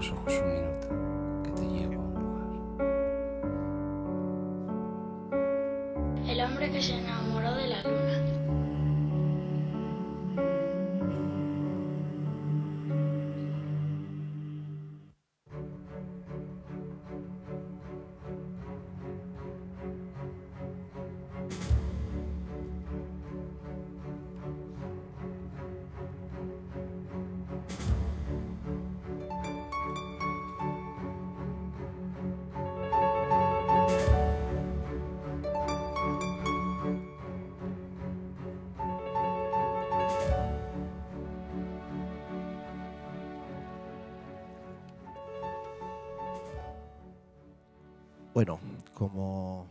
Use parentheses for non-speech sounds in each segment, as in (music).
los ojos un minuto, Bueno, como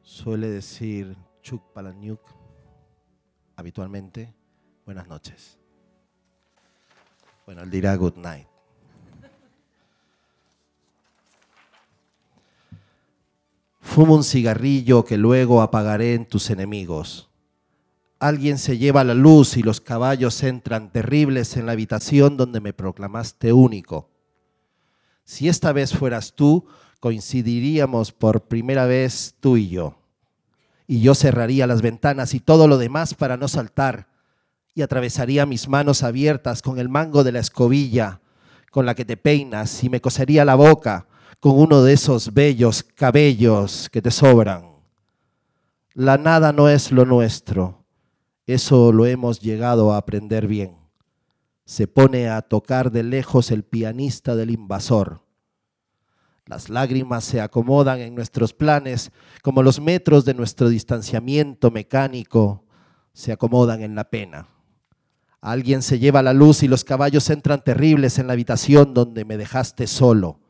suele decir Chuck Palahniuk habitualmente, buenas noches. Bueno, él dirá good night. Fumo un cigarrillo que luego apagaré en tus enemigos. Alguien se lleva la luz y los caballos entran terribles en la habitación donde me proclamaste único. Si esta vez fueras tú, coincidiríamos por primera vez tú y yo. Y yo cerraría las ventanas y todo lo demás para no saltar. Y atravesaría mis manos abiertas con el mango de la escobilla con la que te peinas y me cosería la boca con uno de esos bellos cabellos que te sobran. La nada no es lo nuestro, eso lo hemos llegado a aprender bien. Se pone a tocar de lejos el pianista del invasor. Las lágrimas se acomodan en nuestros planes como los metros de nuestro distanciamiento mecánico se acomodan en la pena. Alguien se lleva la luz y los caballos entran terribles en la habitación donde me dejaste solo.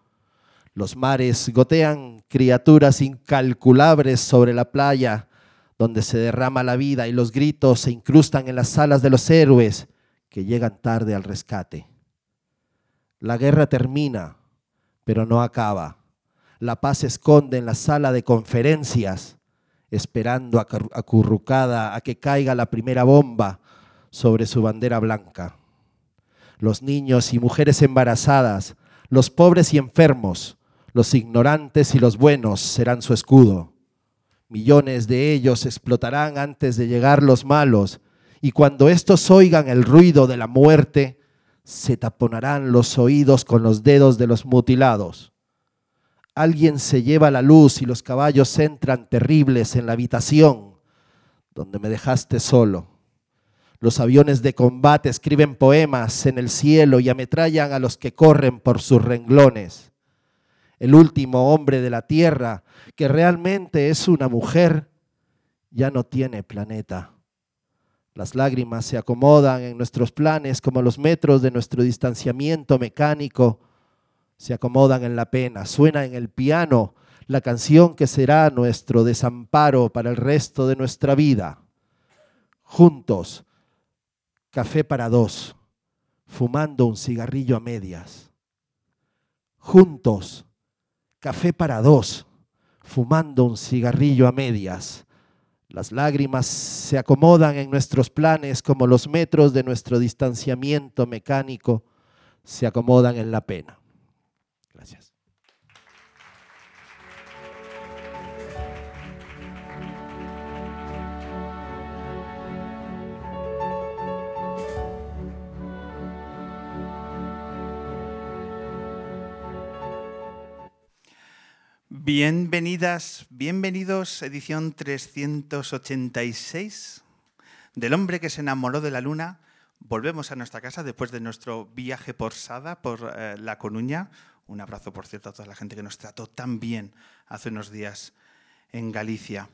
Los mares gotean criaturas incalculables sobre la playa donde se derrama la vida y los gritos se incrustan en las salas de los héroes que llegan tarde al rescate. La guerra termina, pero no acaba. La paz se esconde en la sala de conferencias, esperando acurrucada a que caiga la primera bomba sobre su bandera blanca. Los niños y mujeres embarazadas, los pobres y enfermos, los ignorantes y los buenos serán su escudo. Millones de ellos explotarán antes de llegar los malos, y cuando estos oigan el ruido de la muerte, se taponarán los oídos con los dedos de los mutilados. Alguien se lleva la luz y los caballos entran terribles en la habitación donde me dejaste solo. Los aviones de combate escriben poemas en el cielo y ametrallan a los que corren por sus renglones. El último hombre de la tierra, que realmente es una mujer, ya no tiene planeta. Las lágrimas se acomodan en nuestros planes como los metros de nuestro distanciamiento mecánico se acomodan en la pena. Suena en el piano la canción que será nuestro desamparo para el resto de nuestra vida. Juntos café para dos, fumando un cigarrillo a medias. Juntos, café para dos, fumando un cigarrillo a medias. Las lágrimas se acomodan en nuestros planes como los metros de nuestro distanciamiento mecánico se acomodan en la pena. Bienvenidas, bienvenidos, edición 386 del hombre que se enamoró de la luna. Volvemos a nuestra casa después de nuestro viaje por Sada, por eh, La Coruña. Un abrazo, por cierto, a toda la gente que nos trató tan bien hace unos días en Galicia.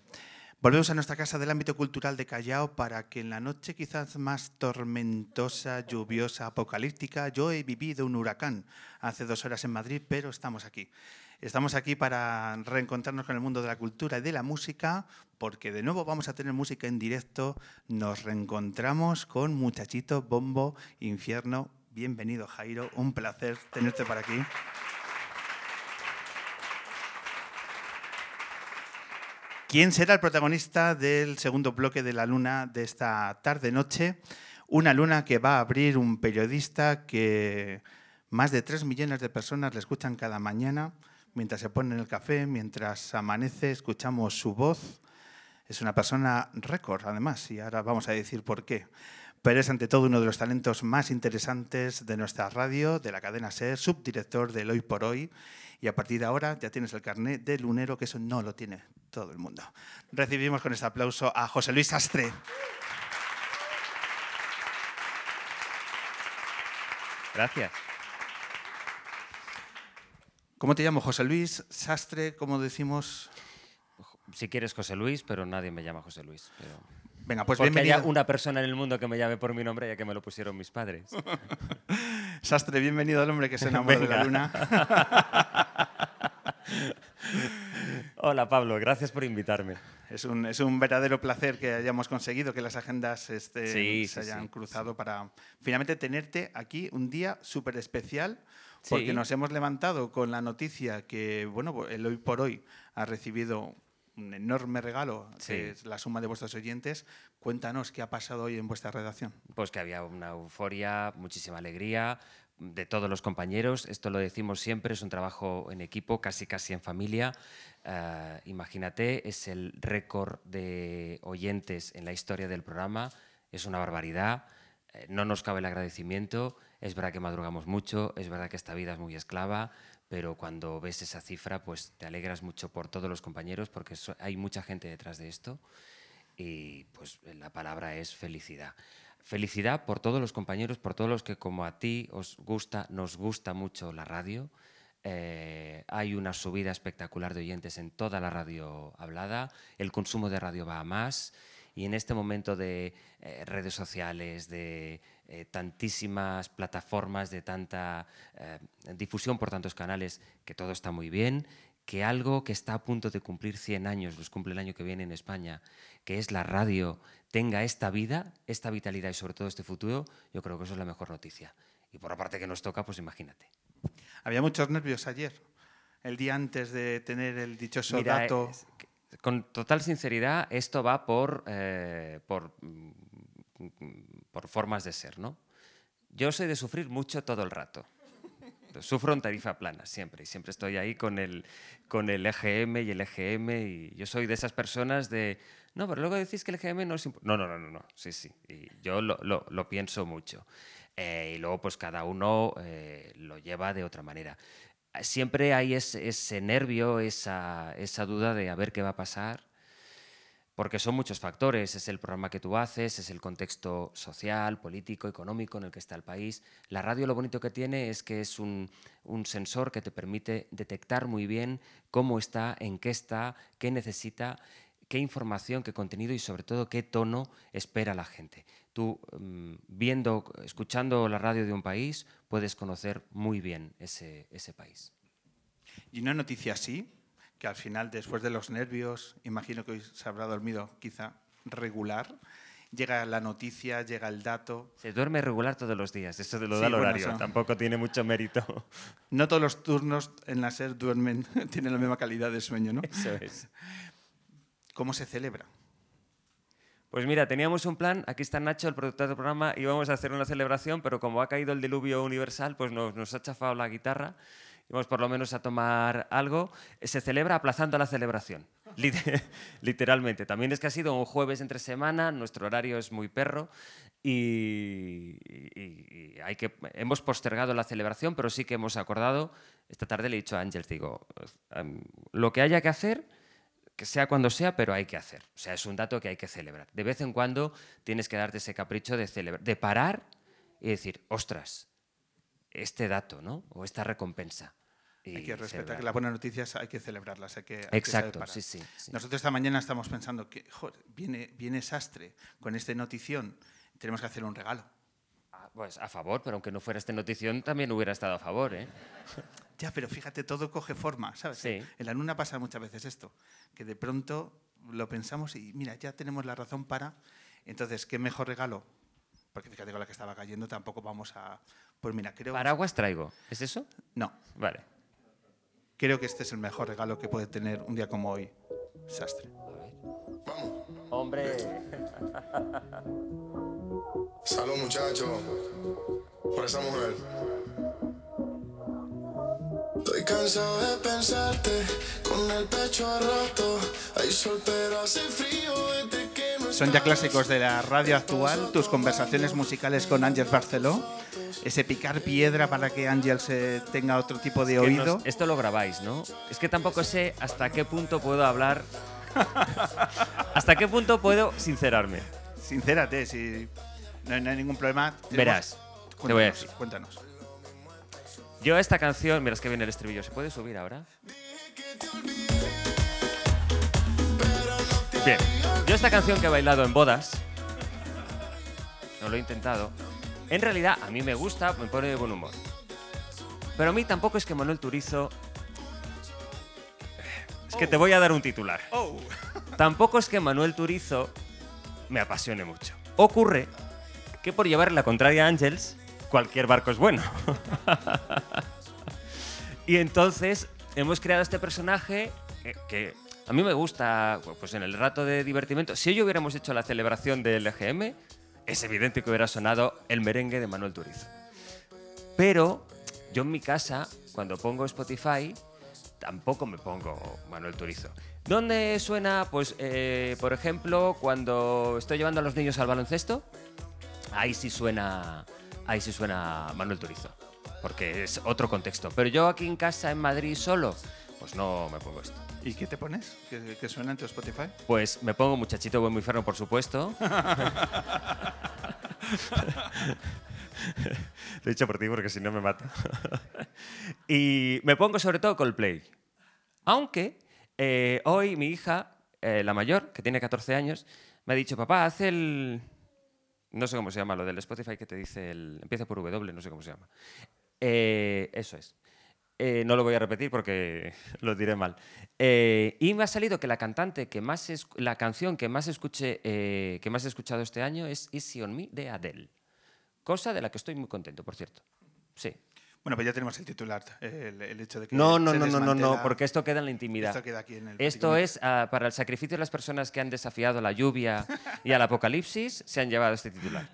Volvemos a nuestra casa del ámbito cultural de Callao para que en la noche quizás más tormentosa, lluviosa, apocalíptica, yo he vivido un huracán hace dos horas en Madrid, pero estamos aquí. Estamos aquí para reencontrarnos con el mundo de la cultura y de la música, porque de nuevo vamos a tener música en directo. Nos reencontramos con Muchachito, Bombo, Infierno. Bienvenido, Jairo. Un placer tenerte por aquí. ¿Quién será el protagonista del segundo bloque de la luna de esta tarde-noche? Una luna que va a abrir un periodista que Más de 3 millones de personas le escuchan cada mañana mientras se ponen el café, mientras amanece, escuchamos su voz. Es una persona récord, además, y ahora vamos a decir por qué. Pero es ante todo uno de los talentos más interesantes de nuestra radio, de la cadena SER, subdirector del Hoy por Hoy. Y a partir de ahora ya tienes el carnet de lunero, que eso no lo tiene todo el mundo. Recibimos con este aplauso a José Luis Sastre. Gracias. ¿Cómo te llamo? José Luis Sastre, ¿cómo decimos? Si quieres José Luis, pero nadie me llama José Luis. Pero... Venga, pues Porque bienvenido. haya una persona en el mundo que me llame por mi nombre, ya que me lo pusieron mis padres. (laughs) Sastre, bienvenido al hombre que se enamoró de la luna. (laughs) Hola Pablo, gracias por invitarme. Es un, es un verdadero placer que hayamos conseguido que las agendas este, Sí, se sí, hayan sí, cruzado para finalmente tenerte aquí un día súper especial, porque Sí. nos hemos levantado con la noticia que, bueno, el hoy por hoy ha recibido un enorme regalo, Sí. que es la suma de vuestros oyentes. Cuéntanos qué ha pasado hoy en vuestra redacción. Pues que había una euforia, muchísima alegría de todos los compañeros. Esto lo decimos siempre, es un trabajo en equipo, casi casi en familia. Eh, imagínate, es el récord de oyentes en la historia del programa. Es una barbaridad. Eh, no nos cabe el agradecimiento. Es verdad que madrugamos mucho, es verdad que esta vida es muy esclava, pero cuando ves esa cifra, pues te alegras mucho por todos los compañeros, porque hay mucha gente detrás de esto y pues la palabra es felicidad. Felicidad por todos los compañeros, por todos los que como a ti os gusta, nos gusta mucho la radio. Eh, hay una subida espectacular de oyentes en toda la radio hablada, el consumo de radio va a más y en este momento de eh, redes sociales, de eh, tantísimas plataformas, de tanta eh, difusión por tantos canales, que todo está muy bien, que algo que está a punto de cumplir 100 años, los cumple el año que viene en España, que es la radio, tenga esta vida, esta vitalidad y sobre todo este futuro, yo creo que eso es la mejor noticia. Y por la parte que nos toca, pues imagínate. Había muchos nervios ayer, el día antes de tener el dichoso Mira, dato. es con total sinceridad, esto va por, eh, por, mm, por formas de ser, ¿no? Yo soy de sufrir mucho todo el rato. Sufro en tarifa plana siempre y siempre estoy ahí con el, con el EGM y el EGM y yo soy de esas personas de, no, pero luego decís que el EGM no es impo-". No, no, no, no, no, sí, sí, y yo lo, lo- lo pienso mucho. Eh, y luego pues cada uno eh, lo lleva de otra manera. Siempre hay ese, ese nervio, esa, esa duda de a ver qué va a pasar, porque son muchos factores. Es el programa que tú haces, es el contexto social, político, económico en el que está el país. La radio lo bonito que tiene es que es un, sensor que te permite detectar muy bien cómo está, en qué está, qué necesita, qué información, qué contenido y sobre todo qué tono espera la gente. Tú, mm, viendo, escuchando la radio de un país, puedes conocer muy bien ese país. Y una noticia así, que al final, después de los nervios, imagino que hoy se habrá dormido quizá regular, llega la noticia, llega el dato. Se duerme regular todos los días, eso te lo Sí, da el horario, tampoco tiene mucho mérito. (laughs) No todos los turnos en la SER duermen, (laughs) tienen la misma calidad de sueño, ¿no? Eso es. ¿Cómo se celebra? Pues mira, teníamos un plan, aquí está Nacho, el productor del programa, íbamos a hacer una celebración, pero como ha caído el diluvio universal, pues nos, nos ha chafado la guitarra, íbamos por lo menos a tomar algo. Se celebra aplazando la celebración, (laughs) lit- literalmente. También es que ha sido un jueves entre semana, nuestro horario es muy perro y, y- y hay que, hemos postergado la celebración, pero sí que hemos acordado, esta tarde le he dicho a Ángel, digo, em, lo que haya que hacer que sea cuando sea, pero hay que hacer. O sea, es un dato que hay que celebrar. De vez en cuando tienes que darte ese capricho de celebrar, de parar y decir, ostras, este dato, ¿no? O esta recompensa. Hay que respetar celebrar. que las buenas noticias hay que celebrarlas. Hay que, hay que Exacto, parar. sí, sí, sí. Nosotros esta mañana estamos pensando que joder, viene, viene Sastre con este notición, tenemos que hacer un regalo. Ah, Pues a favor, pero aunque no fuera esta notición, también hubiera estado a favor, ¿eh? (laughs) Ya, pero fíjate, todo coge forma, ¿sabes? Sí. En la luna pasa muchas veces esto, que de pronto lo pensamos y mira, ya tenemos la razón para. Entonces, ¿qué mejor regalo? Porque fíjate con la que estaba cayendo, tampoco vamos a. Pues mira, creo. Paraguas traigo. ¿Es eso? No, Vale. Creo que este es el mejor regalo que puede tener un día como hoy, Sastre. Hombre. (laughs) Salud, muchachos, por esa mujer. cansado de pensarte con el pecho a rato. Hay sol, pero hace frío desde Son ya clásicos de la radio actual, tus conversaciones musicales con Ángel Barceló, ese picar piedra para que Ángel se tenga otro tipo de Que oído. nos- esto lo grabáis, ¿no? Es que tampoco sé hasta qué punto puedo hablar. (laughs) hasta qué punto puedo sincerarme. Sincérate, si no hay, no hay ningún problema. Verás, te voy a Cuéntanos, decir. Cuéntanos. Yo esta canción, mira, es que viene el estribillo. ¿Se puede subir ahora? Bien. Yo esta canción que he bailado en bodas, no lo he intentado, en realidad a mí me gusta, me pone de buen humor. Pero a mí tampoco es que Manuel Turizo... Es que te voy a dar un titular. Oh. Tampoco es que Manuel Turizo me apasione mucho. Ocurre que por llevarle la contraria a Ángels, cualquier barco es bueno. (laughs) y entonces hemos creado este personaje que, que a mí me gusta, pues en el rato de divertimento. Si hoy hubiéramos hecho la celebración del EGM, es evidente que hubiera sonado el merengue de Manuel Turizo. Pero yo en mi casa, cuando pongo Spotify, tampoco me pongo Manuel Turizo. ¿Dónde suena? Pues, eh, por ejemplo, cuando estoy llevando a los niños al baloncesto, ahí sí suena, ahí sí suena Manuel Turizo, porque es otro contexto. Pero yo aquí en casa, en Madrid, solo, pues no me pongo esto. ¿Y qué te pones? ¿Qué, qué suena en tu Spotify? Pues me pongo Muchachito Buen Muy Ferno, por supuesto. (laughs) Lo he dicho por ti porque si no me mata. y me pongo sobre todo Coldplay. Aunque eh, hoy mi hija, eh, la mayor, que tiene 14 años, me ha dicho, papá, haz el... No sé cómo se llama, lo del Spotify que te dice el... Empieza por W, no sé cómo se llama. Eh, eso es. Eh, no lo voy a repetir porque (laughs) lo diré mal. Eh, y me ha salido que la cantante que más es, la canción que más escuché, eh, que más he escuchado este año es Easy on Me de Adele. Cosa de la que estoy muy contento, por cierto. Sí. Bueno, pues ya tenemos el titular, el, el hecho de que No, no, se no, no, no, no, porque esto queda en la intimidad. Esto queda aquí en el Esto es ah, para el sacrificio de las personas que han desafiado la lluvia y al apocalipsis, se han llevado este titular.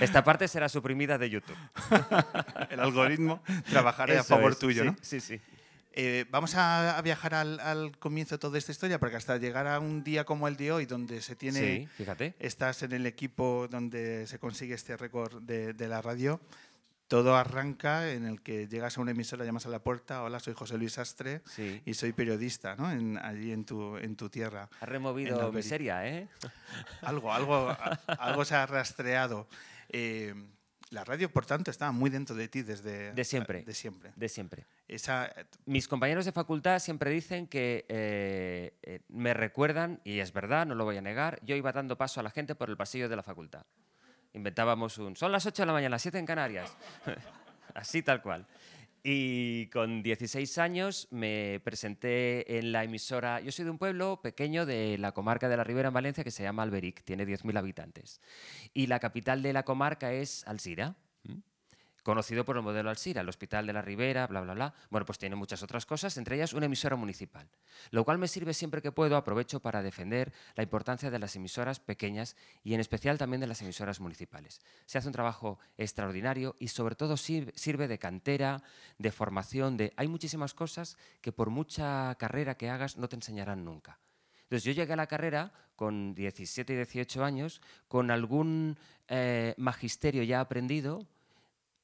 Esta parte será suprimida de YouTube. (laughs) El algoritmo trabajará a favor es, tuyo, sí, ¿no? Sí, sí. Eh, vamos a, a viajar al, al comienzo de toda esta historia, porque hasta llegar a un día como el de hoy, donde se tiene Sí, fíjate. estás en el equipo donde se consigue este récord de, de la radio. Todo arranca en el que llegas a una emisora, llamas a la puerta, hola, soy José Luis Astre Sí. y soy periodista, ¿no? En- allí en tu, en tu tierra. Has removido miseria, ¿eh? Algo, algo, algo se ha rastreado. Eh, la radio, por tanto, está muy dentro de ti desde... De siempre. De siempre. De siempre. Esa, Mis compañeros de facultad siempre dicen que eh, eh, me recuerdan, y es verdad, no lo voy a negar, yo iba dando paso a la gente por el pasillo de la facultad. Inventábamos un, son las 8 de la mañana, las 7 en Canarias. (laughs) Así tal cual. Y con 16 años me presenté en la emisora, yo soy de un pueblo pequeño de la comarca de la Ribera en Valencia que se llama Alberic, tiene 10.000 habitantes. Y la capital de la comarca es Alsira. Conocido por el modelo Alsira, el Hospital de la Ribera, bla, bla, bla. Bueno, pues tiene muchas otras cosas, entre ellas una emisora municipal, lo cual me sirve siempre que puedo, aprovecho para defender la importancia de las emisoras pequeñas y en especial también de las emisoras municipales. Se hace un trabajo extraordinario y sobre todo sirve, sirve de cantera, de formación, de... Hay muchísimas cosas que por mucha carrera que hagas no te enseñarán nunca. Entonces yo llegué a la carrera con 17 y 18 años, con algún eh, magisterio ya aprendido,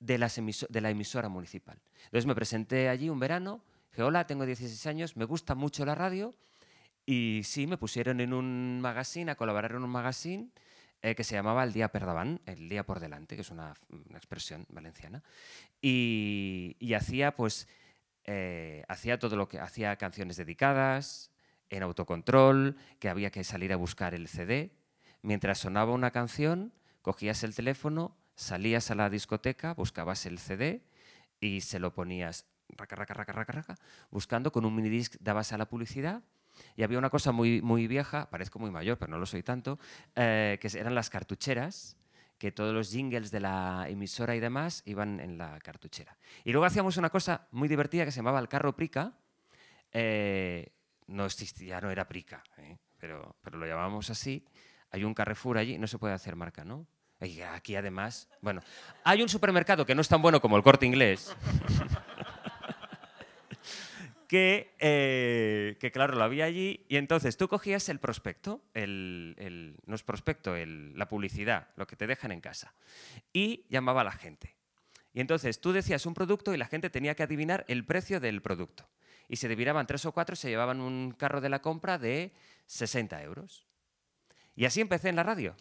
de, la emisora municipal. Entonces me presenté allí un verano, dije, hola, tengo 16 años, me gusta mucho la radio y sí, me pusieron en un magazine, a colaborar en un magazine eh, que se llamaba El Día Perdaban, el día por delante, que es una, expresión valenciana, y, y hacía pues, eh, hacía todo lo que, hacía canciones dedicadas, en autocontrol, que había que salir a buscar el CD, mientras sonaba una canción, cogías el teléfono, salías a la discoteca, buscabas el CD y se lo ponías raca, raca, raca, raca, raca, buscando con un minidisc dabas a la publicidad y había una cosa muy, muy vieja, parezco muy mayor, pero no lo soy tanto, eh, que eran las cartucheras, que todos los jingles de la emisora y demás iban en la cartuchera. Y luego hacíamos una cosa muy divertida que se llamaba el carro prica, eh, no existía, no era prica, ¿eh? pero, pero lo llamábamos así. Hay un Carrefour allí, no se puede hacer marca, ¿no? Aquí además, bueno, hay un supermercado que no es tan bueno como el corte inglés. (laughs) que, eh, que, claro, lo había allí y entonces tú cogías el prospecto, el, el- no es prospecto, el- la publicidad, lo que te dejan en casa, y llamaba a la gente. Y entonces tú decías un producto y la gente tenía que adivinar el precio del producto. Y se adivinaban tres o cuatro, se llevaban un carro de la compra de 60 euros. Y así empecé en la radio.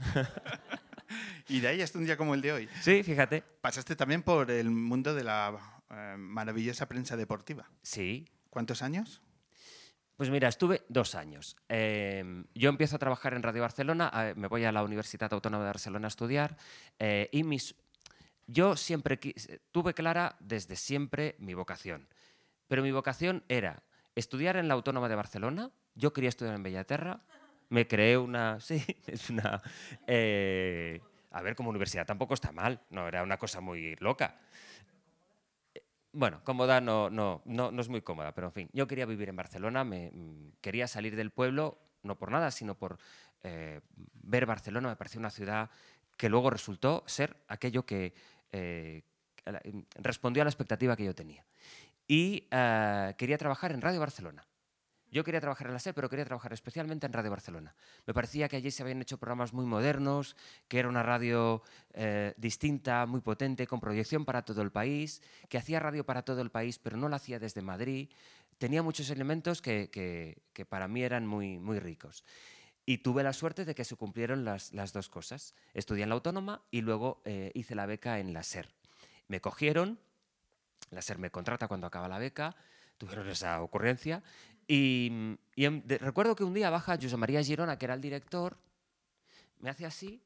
(laughs) Y de ahí hasta un día como el de hoy. Sí, fíjate. Pasaste también por el mundo de la eh, maravillosa prensa deportiva. Sí. ¿Cuántos años? Pues mira, estuve dos años. Eh, yo empiezo a trabajar en Radio Barcelona, eh, me voy a la Universidad Autónoma de Barcelona a estudiar eh, y mis, yo siempre tuve clara desde siempre mi vocación. Pero mi vocación era estudiar en la Autónoma de Barcelona. Yo quería estudiar en Bellaterra. Me creé una. (laughs) Sí, es una. eh, a ver, como universidad tampoco está mal. No era una cosa muy loca. Bueno, cómoda no, no, no, no es muy cómoda, pero en fin, yo quería vivir en Barcelona, me, mm, quería salir del pueblo, no por nada, sino por eh, ver Barcelona, me pareció una ciudad que luego resultó ser aquello que eh, mm, respondió a la expectativa que yo tenía. Y eh, quería trabajar en Radio Barcelona. Yo quería trabajar en la SER, pero quería trabajar especialmente en Radio Barcelona. Me parecía que allí se habían hecho programas muy modernos, que era una radio eh, distinta, muy potente, con proyección para todo el país, que hacía radio para todo el país, pero no la hacía desde Madrid. Tenía muchos elementos que, para mí eran muy, muy ricos. Y tuve la suerte de que se cumplieron las, las dos cosas. Estudié en la Autónoma y luego eh, hice la beca en la SER. Me cogieron, la SER me contrata cuando acaba la beca, tuvieron esa ocurrencia. Y, y em- de- recuerdo que un día baja José María Girona, que era el director, me hace así,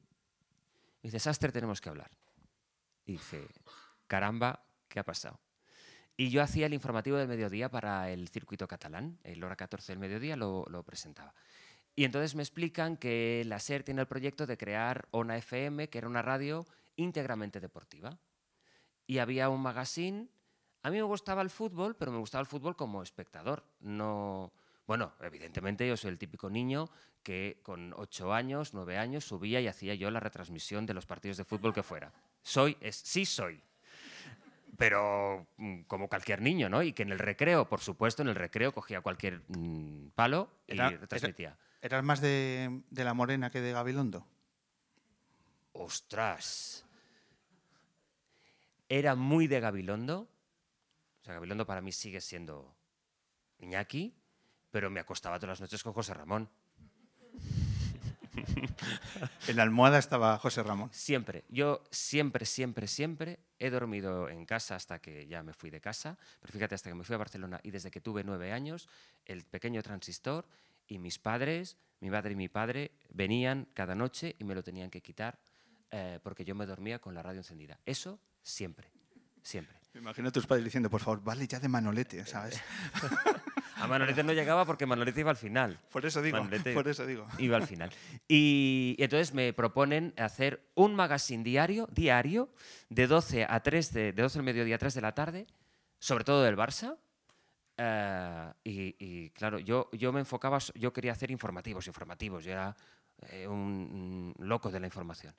y dice, Sastre, tenemos que hablar. Y dice, caramba, ¿qué ha pasado? Y yo hacía el informativo del mediodía para el circuito catalán, el hora 14 del mediodía lo, lo presentaba. Y entonces me explican que la SER tiene el proyecto de crear ONA FM, que era una radio íntegramente deportiva. Y había un magazine. A mí me gustaba el fútbol, pero me gustaba el fútbol como espectador. No, bueno, evidentemente yo soy el típico niño que con ocho años, nueve años, subía y hacía yo la retransmisión de los partidos de fútbol que fuera. Soy, es, sí soy. Pero mm, como cualquier niño, ¿no? Y que en el recreo, por supuesto, en el recreo cogía cualquier mm, palo y Era- retransmitía. ¿Eras más de, de la Morena que de Gabilondo? ¡Ostras! Era muy de Gabilondo. Sea, Gabilondo para mí sigue siendo Iñaki, pero me acostaba todas las noches con José Ramón. En la almohada estaba José Ramón. Siempre. Yo siempre, siempre, siempre he dormido en casa hasta que ya me fui de casa. Pero fíjate, hasta que me fui a Barcelona y desde que tuve nueve años, el pequeño transistor y mis padres, mi madre y mi padre, venían cada noche y me lo tenían que quitar eh, porque yo me dormía con la radio encendida. Eso siempre, siempre. Me imagino a tus padres diciendo, por favor, vale ya de Manolete, ¿sabes? (laughs) A Manolete no llegaba porque Manolete iba al final. Por eso digo, Manolete por eso digo. Iba al final. Y, y entonces me proponen hacer un magazine diario, diario, de 12 a 3 de, de 12 del mediodía a 3 de la tarde, sobre todo del Barça. Eh, y, y, claro, yo, yo me enfocaba, yo quería hacer informativos, informativos, yo era eh, un, un loco de la información.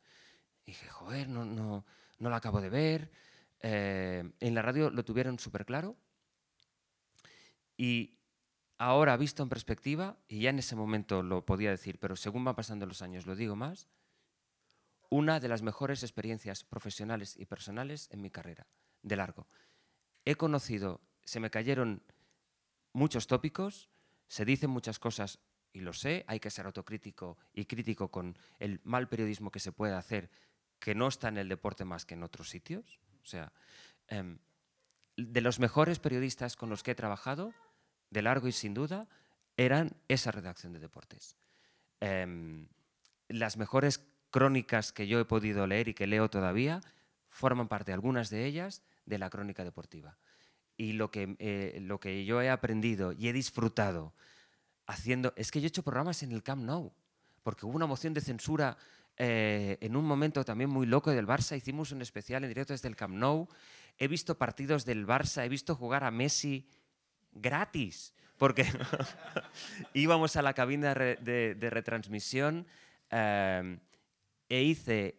Y dije, joder, no, no, no lo acabo de ver. Eh, en la radio lo tuvieron súper claro. Y ahora, visto en perspectiva, y ya en ese momento lo podía decir, pero según van pasando los años lo digo más, una de las mejores experiencias profesionales y personales en mi carrera, de largo. He conocido, se me cayeron muchos tópicos, se dicen muchas cosas y lo sé, hay que ser autocrítico y crítico con el mal periodismo que se puede hacer, que no está en el deporte más que en otros sitios. O sea, em, de los mejores periodistas con los que he trabajado, de largo y sin duda, eran esa redacción de deportes. Em, las mejores crónicas que yo he podido leer y que leo todavía forman parte, algunas de ellas, de la crónica deportiva. Y lo que, eh, lo que yo he aprendido y he disfrutado haciendo... Es que yo he hecho programas en el Camp Nou, porque hubo una moción de censura eh, en un momento también muy loco del Barça. Hicimos un especial en directo desde el Camp Nou. He visto partidos del Barça, he visto jugar a Messi gratis, porque (laughs) íbamos a la cabina de, de- de retransmisión eh, e hice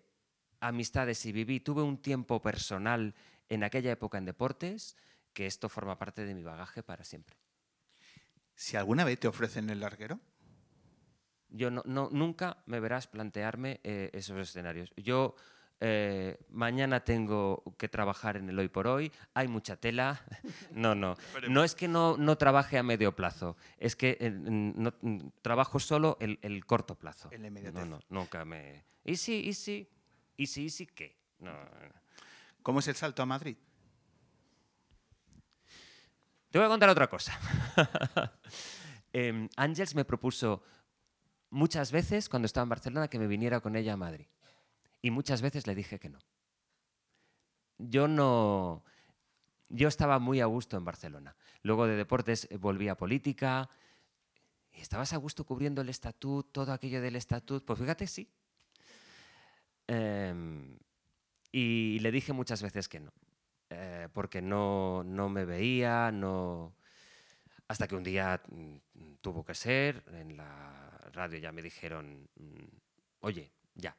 amistades y viví, tuve un tiempo personal en aquella época en deportes que esto forma parte de mi bagaje para siempre. Si alguna vez te ofrecen el larguero, Yo no, no- nunca me verás plantearme eh, esos escenarios. Yo eh, mañana tengo que trabajar en el hoy por hoy, hay mucha tela. (laughs) No, no. No es que no, no trabaje a medio plazo, es que eh, no, trabajo solo el, el corto plazo. En la inmediatez. No, no, nunca me... ¿Y sí, y sí? ¿Y sí, y sí qué? No. ¿cómo es el salto a Madrid? Te voy a contar otra cosa. (laughs) Em, Ángels me propuso muchas veces cuando estaba en Barcelona que me viniera con ella a Madrid. Y muchas veces le dije que no. Yo no. Yo estaba muy a gusto en Barcelona. Luego de deportes eh, volví a política. Y estabas a gusto cubriendo el estatut, todo aquello del estatut. Pues fíjate, sí. Em, y le dije muchas veces que no. eh, porque no, no me veía, no. Hasta que un día mm, tuvo que ser, en la radio ya me dijeron, mm, oye, ya,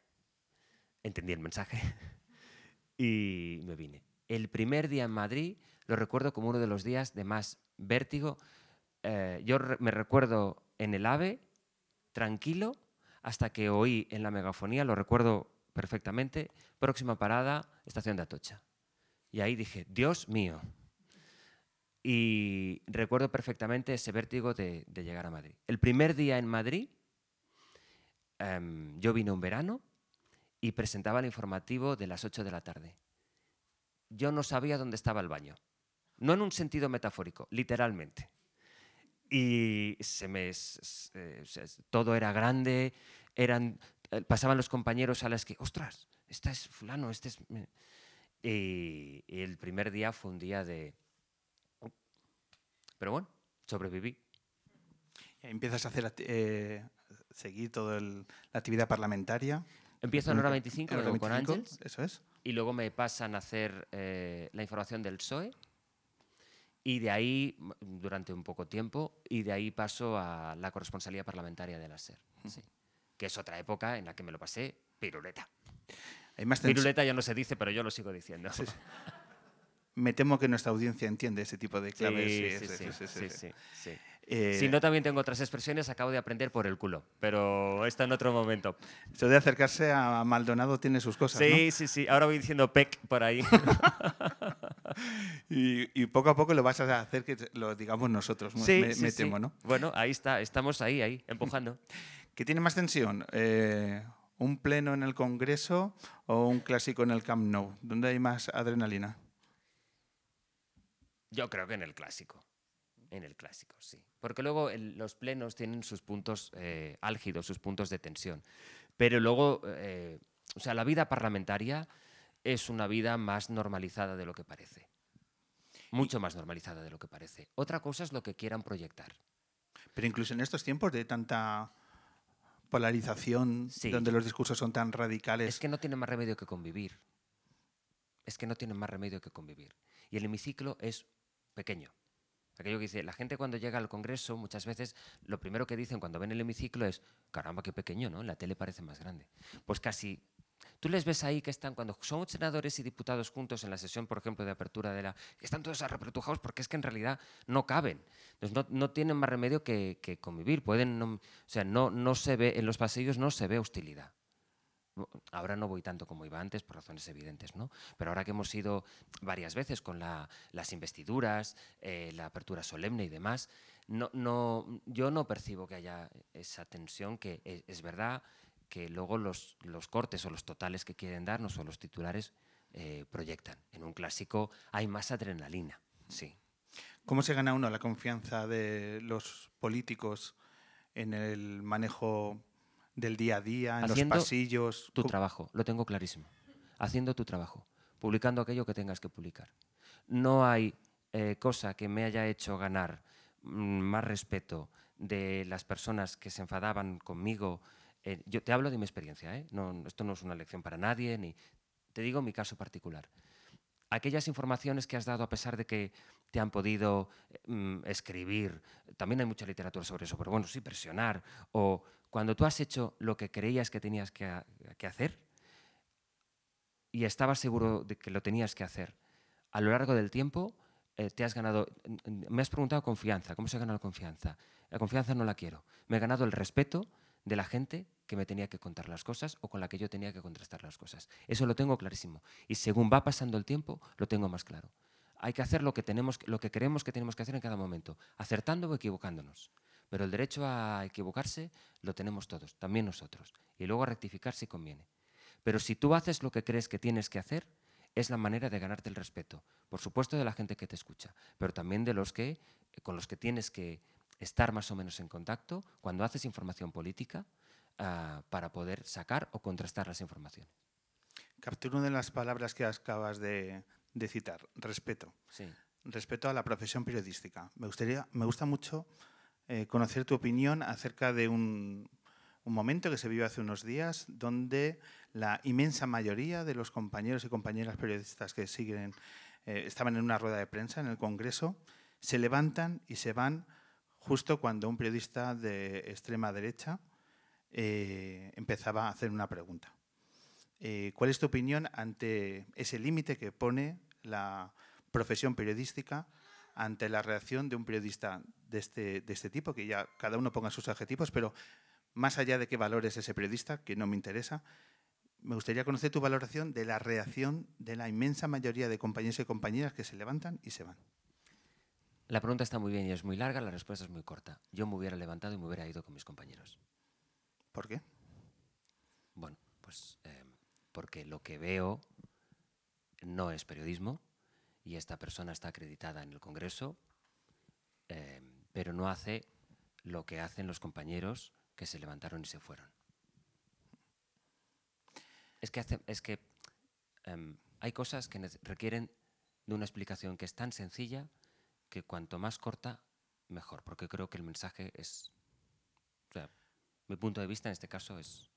entendí el mensaje (laughs) y me vine. El primer día en Madrid lo recuerdo como uno de los días de más vértigo. Eh, yo me recuerdo en el AVE, tranquilo, hasta que oí en la megafonía, lo recuerdo perfectamente, próxima parada, estación de Atocha. Y ahí dije, Dios mío. Y recuerdo perfectamente ese vértigo de, llegar a Madrid. El primer día en Madrid, em, yo vine un verano y presentaba el informativo de las 8 de la tarde. Yo no sabía dónde estaba el baño. No en un sentido metafórico, literalmente. Y se me, eh, todo era grande, eran, eh, pasaban los compañeros a las que, ostras, este es fulano, este es... me-". Y, y el primer día fue un día de... Pero bueno, sobreviví. Y empiezas a hacer, eh, seguir toda la actividad parlamentaria. Empiezo en hora 25, En hora luego con 25, Ángels, Eso es. y luego me pasan a hacer eh, la información del PSOE, y de ahí, m- durante un poco tiempo, y de ahí paso a la corresponsalía parlamentaria de la SER, sí, que es otra época en la que me lo pasé piruleta. Hay más Piruleta ya no se dice, pero yo lo sigo diciendo. Sí, sí. (laughs) Me temo que nuestra audiencia entiende ese tipo de Sí, claves. sí, sí, sí, sí, sí. Eh, Si no, también tengo otras expresiones, acabo de aprender por el culo, pero esto en otro momento. Eso de acercarse a Maldonado tiene sus cosas, ¿no? Sí, sí, sí. Ahora voy diciendo pec por ahí. (laughs) Y, y poco a poco lo vas a hacer que lo digamos nosotros, me- sí, me, sí, me sí. temo, ¿no? Bueno, ahí está, estamos ahí, ahí, empujando. (laughs) ¿Qué tiene más tensión? Eh, ¿Un pleno en el Congreso o un clásico en el Camp Nou? ¿Dónde hay más adrenalina? Yo creo que en el clásico. En el clásico, sí. Porque luego el- los plenos tienen sus puntos eh, álgidos, sus puntos de tensión. Pero luego, eh, o sea, la vida parlamentaria es una vida más normalizada de lo que parece. Mucho más normalizada de lo que parece. Otra cosa es lo que quieran proyectar. Pero incluso en estos tiempos de tanta polarización, Sí. donde los discursos son tan radicales, Es que no tienen más remedio que convivir. Es que no tienen más remedio que convivir. Y el hemiciclo es pequeño. Aquello que dice, la gente cuando llega al Congreso, muchas veces lo primero que dicen cuando ven el hemiciclo es, caramba, qué pequeño, ¿no? La tele parece más grande. Pues casi, tú les ves ahí que están, cuando son senadores y diputados juntos en la sesión, por ejemplo, de apertura de la... Están todos arrepretujados porque es que en realidad no caben. Entonces no, no tienen más remedio que, que convivir. Pueden, no- o sea, no, no se ve, en los pasillos no se ve hostilidad. Ahora no voy tanto como iba antes por razones evidentes, ¿no? Pero ahora que hemos ido varias veces con la- las investiduras, eh, la apertura solemne y demás, no, no, yo no percibo que haya esa tensión que e- es, verdad que luego los, los cortes o los totales que quieren darnos o los titulares eh, proyectan. En un clásico hay más adrenalina, sí. ¿cómo se gana uno la confianza de los políticos en el manejo del día a día, en Haciendo los pasillos? Tu ¿Cómo- trabajo, lo tengo clarísimo. Haciendo tu trabajo, publicando aquello que tengas que publicar. No hay eh, cosa que me haya hecho ganar mm, más respeto de las personas que se enfadaban conmigo. eh, yo te hablo de mi experiencia, ¿eh? No, esto no es una lección para nadie, ni te digo mi caso particular. Aquellas informaciones que has dado a pesar de que te han podido mm, escribir, también hay mucha literatura sobre eso, pero bueno, sí, presionar, o cuando tú has hecho lo que creías que tenías que, ha- que hacer y estabas seguro de que lo tenías que hacer, a lo largo del tiempo eh, te has ganado, me has preguntado confianza, ¿cómo se gana la confianza? La confianza no la quiero. Me he ganado el respeto de la gente que me tenía que contar las cosas o con la que yo tenía que contrastar las cosas. Eso lo tengo clarísimo. Y según va pasando el tiempo, lo tengo más claro. Hay que hacer lo que, tenemos, lo que creemos que tenemos que hacer en cada momento, acertando o equivocándonos. Pero el derecho a equivocarse lo tenemos todos, también nosotros. Y luego a rectificar si conviene. Pero si tú haces lo que crees que tienes que hacer, es la manera de ganarte el respeto. Por supuesto de la gente que te escucha, pero también de los que, con los que tienes que estar más o menos en contacto cuando haces información política ah, para poder sacar o contrastar las informaciones. Capturo una de las palabras que acabas de, de citar, respeto. Sí. Respeto a la profesión periodística. Me, gustaría, me gusta mucho eh, conocer tu opinión acerca de un, momento que se vivió hace unos días donde la inmensa mayoría de los compañeros y compañeras periodistas que siguen, eh, estaban en una rueda de prensa en el Congreso, se levantan y se van justo cuando un periodista de extrema derecha eh, empezaba a hacer una pregunta. ¿Cuál es tu opinión ante ese límite que pone la profesión periodística ante la reacción de un periodista de este, de este tipo, que ya cada uno ponga sus adjetivos, pero más allá de qué valores ese periodista, que no me interesa, me gustaría conocer tu valoración de la reacción de la inmensa mayoría de compañeros y compañeras que se levantan y se van. La pregunta está muy bien y es muy larga, la respuesta es muy corta. Yo me hubiera levantado y me hubiera ido con mis compañeros. ¿Por qué? Bueno, pues eh, porque lo que veo no es periodismo y esta persona está acreditada en el Congreso, eh, pero no hace lo que hacen los compañeros que se levantaron y se fueron. Es que, hace- es que em, hay cosas que requieren de una explicación que es tan sencilla que cuanto más corta, mejor, porque creo que el mensaje es... O sea, mi punto de vista en este caso es...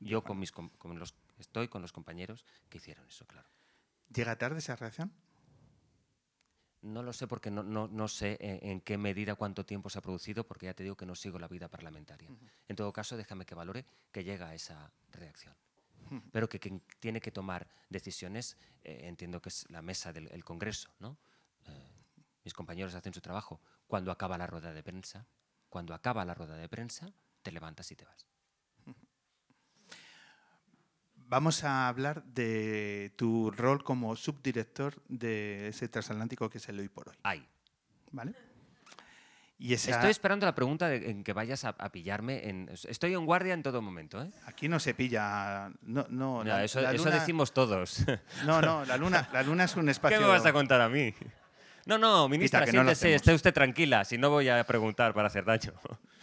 Yo con mis, con los, estoy con los compañeros que hicieron eso, claro. ¿Llega tarde esa reacción? No lo sé porque no, no, no sé en, en qué medida, cuánto tiempo se ha producido, porque ya te digo que no sigo la vida parlamentaria. En todo caso, déjame que valore que llega a esa reacción. Pero que quien tiene que tomar decisiones, eh, entiendo que es la mesa del el Congreso. ¿no? Eh, mis compañeros hacen su trabajo. Cuando acaba la rueda de prensa, cuando acaba la rueda de prensa, te levantas y te vas. Vamos a hablar de tu rol como subdirector de ese transatlántico que es el Hoy por Hoy. Ahí. ¿Vale? Y esa- Estoy esperando la pregunta de- en que vayas a, a pillarme. En, estoy en guardia en todo momento. ¿eh? aquí no se pilla. No, no, Ya, la- eso, la eso luna- decimos todos. No, no, la luna, la luna es un espacio. (laughs) ¿Qué me vas a contar a mí? No, no, ministra, lo siéntese, esté usted tranquila, si no voy a preguntar para hacer daño.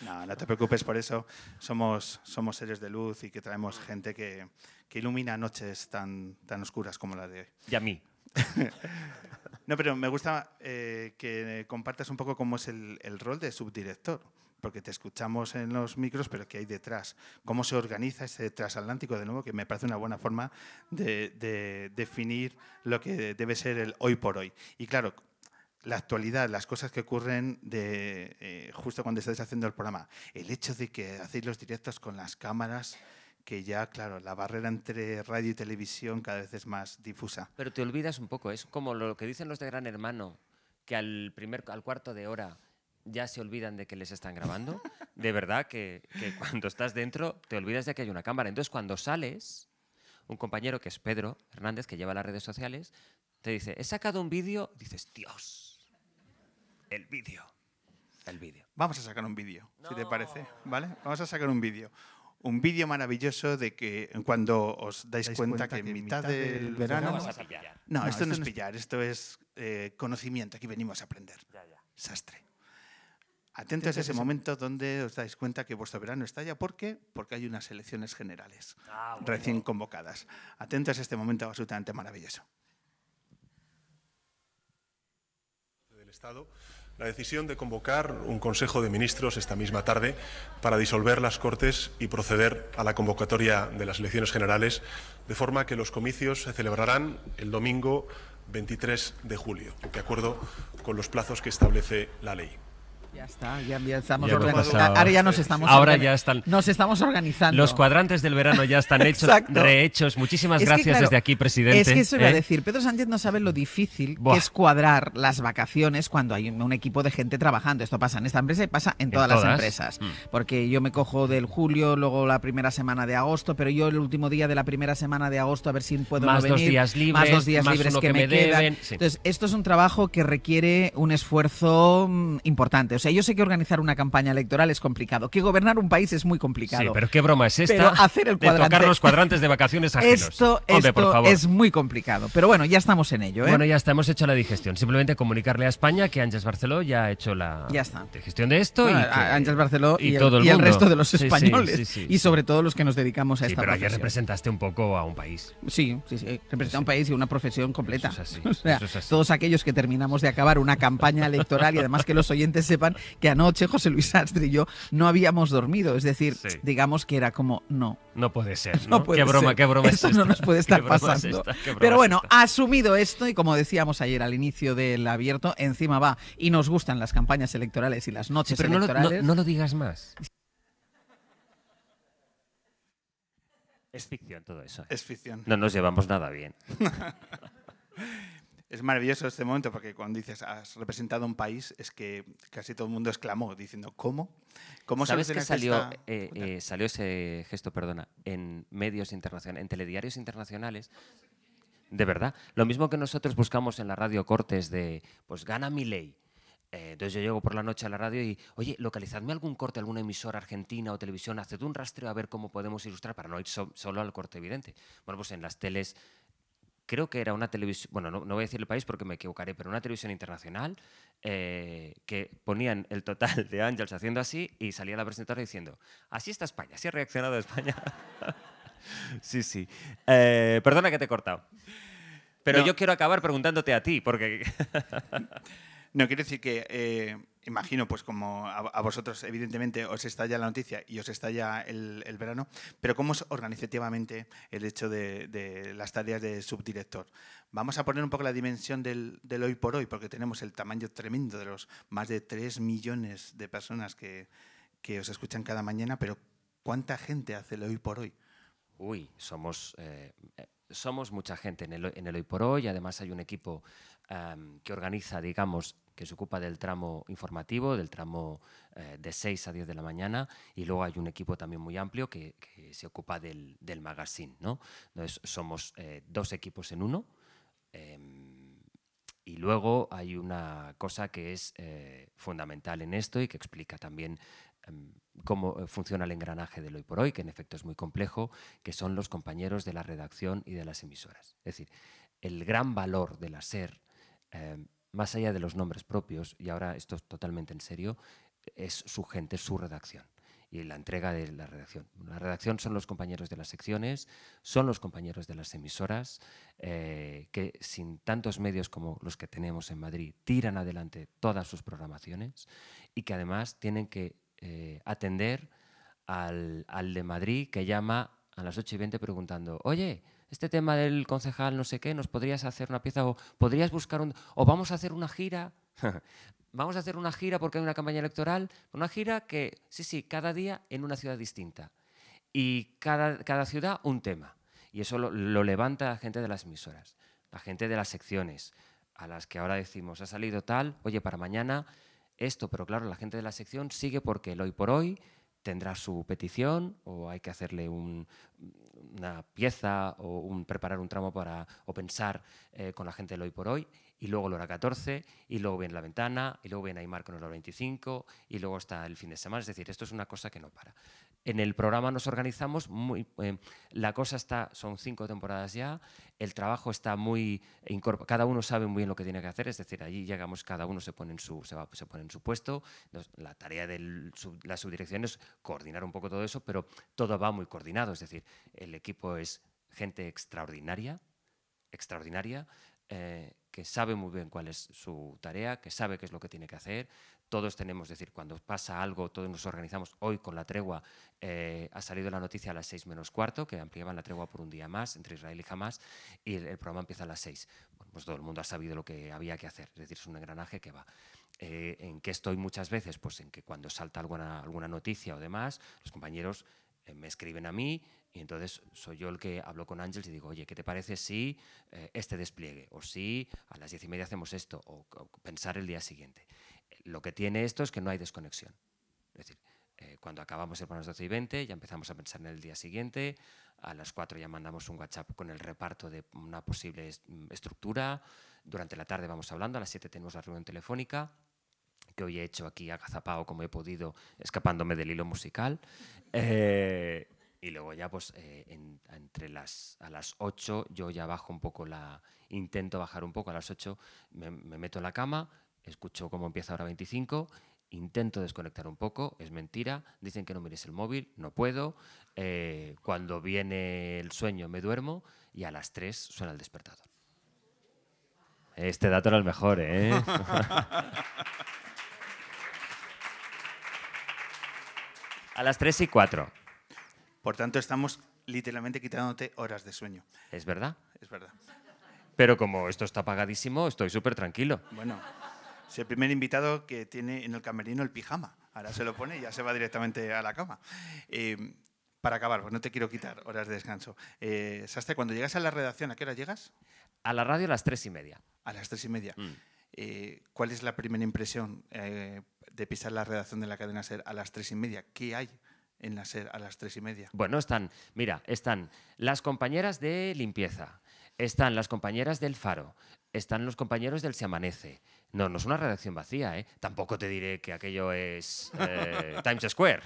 No, no te preocupes por eso. Somos, somos seres de luz y que traemos gente que, que ilumina noches tan, tan oscuras como la de hoy. Y a mí. (laughs) No, pero me gusta eh, que compartas un poco cómo es el, el rol de subdirector, porque te escuchamos en los micros, pero ¿qué hay detrás? ¿Cómo se organiza ese transatlántico de nuevo? Que me parece una buena forma de, de definir lo que debe ser el hoy por hoy. Y claro, la actualidad, las cosas que ocurren de, eh, justo cuando estáis haciendo el programa, el hecho de que hacéis los directos con las cámaras, que ya, claro, la barrera entre radio y televisión cada vez es más difusa. Pero te olvidas un poco, es como lo que dicen los de Gran Hermano, que al, primer, al cuarto de hora ya se olvidan de que les están grabando. (laughs) De verdad que, que cuando estás dentro te olvidas de que hay una cámara. Entonces cuando sales, un compañero que es Pedro Hernández, que lleva las redes sociales, te dice, he sacado un vídeo, dices, Dios, el vídeo, el vídeo. Vamos a sacar un vídeo, si te parece, ¿vale? Vamos a sacar un vídeo. Un vídeo maravilloso de que cuando os dais, cuenta, que en mitad del verano... No vas a pillar. No, esto no es pillar, esto es eh, conocimiento, aquí venimos a aprender. Sastre. Atentos a ese momento donde os dais cuenta que vuestro verano está ya. ¿Por qué? Porque hay unas elecciones generales recién convocadas. Atentos a este momento absolutamente maravilloso. del Estado la decisión de convocar un Consejo de Ministros esta misma tarde para disolver las Cortes y proceder a la convocatoria de las elecciones generales, de forma que los comicios se celebrarán el domingo 23 de julio, de acuerdo con los plazos que establece la ley. Ya está, ya, ya estamos Ya organizando. Ahora ya nos estamos Ahora ya están- Nos estamos organizando. Los cuadrantes del verano ya están hechos, rehechos. Muchísimas Es que, gracias claro, desde aquí, presidente. Es que eso iba a ¿eh? decir. Pedro Sánchez no sabe lo difícil Buah. que es cuadrar las vacaciones cuando hay un un equipo de gente trabajando. Esto pasa en esta empresa y pasa en todas las todas. empresas. Mm. Porque yo me cojo del julio, luego la primera semana de agosto, pero yo el último día de la primera semana de agosto a ver si puedo Más no dos días libres, más dos días más libres que, que me, me quedan. sí. Entonces, esto es un trabajo que requiere un esfuerzo mm, importante. O sea, yo sé que organizar una campaña electoral es complicado, que gobernar un país es muy complicado. Sí, pero qué broma es esta Pero hacer el de tocar los cuadrantes de vacaciones (laughs) ajenos. Esto, Hombre, esto por favor. es muy complicado. Pero bueno, ya estamos en ello. ¿eh? Bueno, ya está, hemos hecho la digestión. Simplemente comunicarle a España que Ángeles Barceló ya ha hecho la Ya está. digestión de esto. Bueno, y que- Ángel Barceló y, el, todo el y el resto de los españoles. sí, sí, y sobre todo los que nos dedicamos a esta pero ayer profesión. representaste un poco a un país. Sí, sí, sí. Representa un país y una profesión completa. Eso es así, (laughs) O sea, eso es así. todos aquellos que terminamos de acabar una campaña electoral y además que los oyentes sepan que anoche José Luis Astre y yo no habíamos dormido. Es decir, Sí. digamos que era como, no, No puede ser. (laughs) ¿no? no puede qué broma, ser. qué broma Esto es no nos puede (laughs) estar broma es pasando. esta? Broma Pero bueno, asumido esto, y como decíamos ayer al inicio del abierto, encima va y nos gustan las campañas electorales y las noches pero no lo, no- electorales. no lo digas más. Es ficción todo eso. ¿eh? Es ficción. No nos llevamos nada bien. (laughs) Es maravilloso este momento porque cuando dices has representado un país es que casi todo el mundo exclamó diciendo ¿cómo? ¿Cómo ¿Sabes que salió, esta- eh, eh, salió ese gesto, perdona, en medios internacionales, en telediarios internacionales? De verdad. Lo mismo que nosotros buscamos en la radio cortes de, pues gana mi ley. entonces yo llego por la noche a la radio y, oye, localizadme algún corte, alguna emisora argentina o televisión, haced un rastreo a ver cómo podemos ilustrar para no ir so- solo al corte evidente. Bueno, pues en las teles creo que era una televisión, bueno, no, no voy a decir el país porque me equivocaré, pero una televisión internacional eh, que ponían el total de Ángels haciendo así y salía la presentadora diciendo, así está España, así ha reaccionado España. (laughs) sí, sí. Eh, perdona que te he cortado. Pero No. yo quiero acabar preguntándote a ti, porque... (laughs) No, quiero decir que eh, imagino, pues como a, vosotros evidentemente os estalla la noticia y os estalla el, el verano, pero ¿cómo es organizativamente el hecho de, las tareas de subdirector? Vamos a poner un poco la dimensión del, hoy por hoy, porque tenemos el tamaño tremendo de los más de 3 millones de personas que, que os escuchan cada mañana, pero ¿cuánta gente hace el hoy por hoy? Uy, somos, eh, eh, somos mucha gente en el, en el hoy por hoy. Además hay un equipo am, que organiza, digamos, que se ocupa del tramo informativo, del tramo eh, de 6 a 10 de la mañana. Y luego hay un equipo también muy amplio que, se ocupa del, del magazine. ¿no? Entonces somos eh, dos equipos en uno. Em, y luego hay una cosa que es eh, fundamental en esto y que explica también em, cómo funciona el engranaje del hoy por hoy, que en efecto es muy complejo, que son los compañeros de la redacción y de las emisoras. Es decir, el gran valor de la SER, em, más allá de los nombres propios, y ahora esto es totalmente en serio, es su gente, su redacción y la entrega de la redacción. La redacción son los compañeros de las secciones, son los compañeros de las emisoras, eh, que sin tantos medios como los que tenemos en Madrid tiran adelante todas sus programaciones y que además tienen que eh, atender al, al de Madrid que llama a las 8 y 20 preguntando, oye, este tema del concejal no sé qué, ¿nos podrías hacer una pieza o podrías buscar un... o vamos a hacer una gira? (laughs) vamos a hacer una gira porque hay una campaña electoral, una gira que, sí, sí, cada día en una ciudad distinta y cada, cada ciudad un tema. Y eso lo, lo levanta la gente de las emisoras, la gente de las secciones, a las que ahora decimos, ha salido tal, oye, para mañana esto, pero claro, la gente de la sección sigue porque el hoy por hoy tendrá su petición o hay que hacerle un- una pieza o un, preparar un tramo para, o pensar eh, con la gente del hoy por hoy. Y luego la hora 14, y luego viene la ventana, y luego viene Aymar con el hora 25, y luego está el fin de semana. Es decir, esto es una cosa que no para. En el programa nos organizamos muy. eh, la cosa está. Son cinco temporadas ya. El trabajo está muy. Cada uno sabe muy bien lo que tiene que hacer. Es decir, allí llegamos, cada uno se pone en su, se va- se pone en su puesto. La tarea de la subdirección es coordinar un poco todo eso, pero todo va muy coordinado. Es decir, el equipo es gente extraordinaria, extraordinaria, eh, que sabe muy bien cuál es su tarea, que sabe qué es lo que tiene que hacer. Todos tenemos, es decir, cuando pasa algo, todos nos organizamos. Hoy con la tregua eh, ha salido la noticia a las seis menos cuarto, que ampliaban la tregua por un día más entre Israel y Hamas, y el, programa empieza a las seis. Pues todo el mundo ha sabido lo que había que hacer, es decir, es un engranaje que va. Eh, ¿En qué estoy muchas veces? Pues en que cuando salta alguna, alguna noticia o demás, los compañeros eh, me escriben a mí y entonces soy yo el que hablo con Ángels y digo, oye, ¿qué te parece si este despliegue? O si a las diez y media hacemos esto, o pensar el día siguiente. Lo que tiene esto es que no hay desconexión. Es decir, eh, cuando acabamos el a las 12 y 20 ya empezamos a pensar en el día siguiente, a las 4 ya mandamos un WhatsApp con el reparto de una posible mm, estructura, durante la tarde vamos hablando, a las 7 tenemos la reunión telefónica, que hoy he hecho aquí agazapado como he podido, escapándome del hilo musical. Eh, y luego ya, pues, eh, en- entre las, a las 8 yo ya bajo un poco la... Intento bajar un poco a las 8, me, me meto en la cama, escucho cómo empieza hora 25, intento desconectar un poco, es mentira, dicen que no mires el móvil, no puedo, eh, cuando viene el sueño me duermo y a las 3 suena el despertador. Este dato era el mejor, ¿eh? (laughs) a las 3 y 4. Por tanto, estamos literalmente quitándote horas de sueño. ¿Es verdad? Es verdad. Pero como esto está pagadísimo, estoy súper tranquilo. Bueno, es el primer invitado que tiene en el camerino el pijama. Ahora se lo pone y ya se va directamente a la cama. Eh, para acabar, pues no te quiero quitar horas de descanso. Eh, Sastre, cuando llegas a la redacción, ¿a qué hora llegas? A la radio a las 3 y media. A las tres y media. Mm. Eh, ¿Cuál es la primera impresión eh, de pisar la redacción de la cadena SER a las tres y media? ¿Qué hay en la SER a las tres y media? Bueno, están, mira, están las compañeras de limpieza, están las compañeras del Faro, están los compañeros del Se Amanece. No, no es una redacción vacía, ¿eh? Tampoco te diré que aquello es eh, Times Square.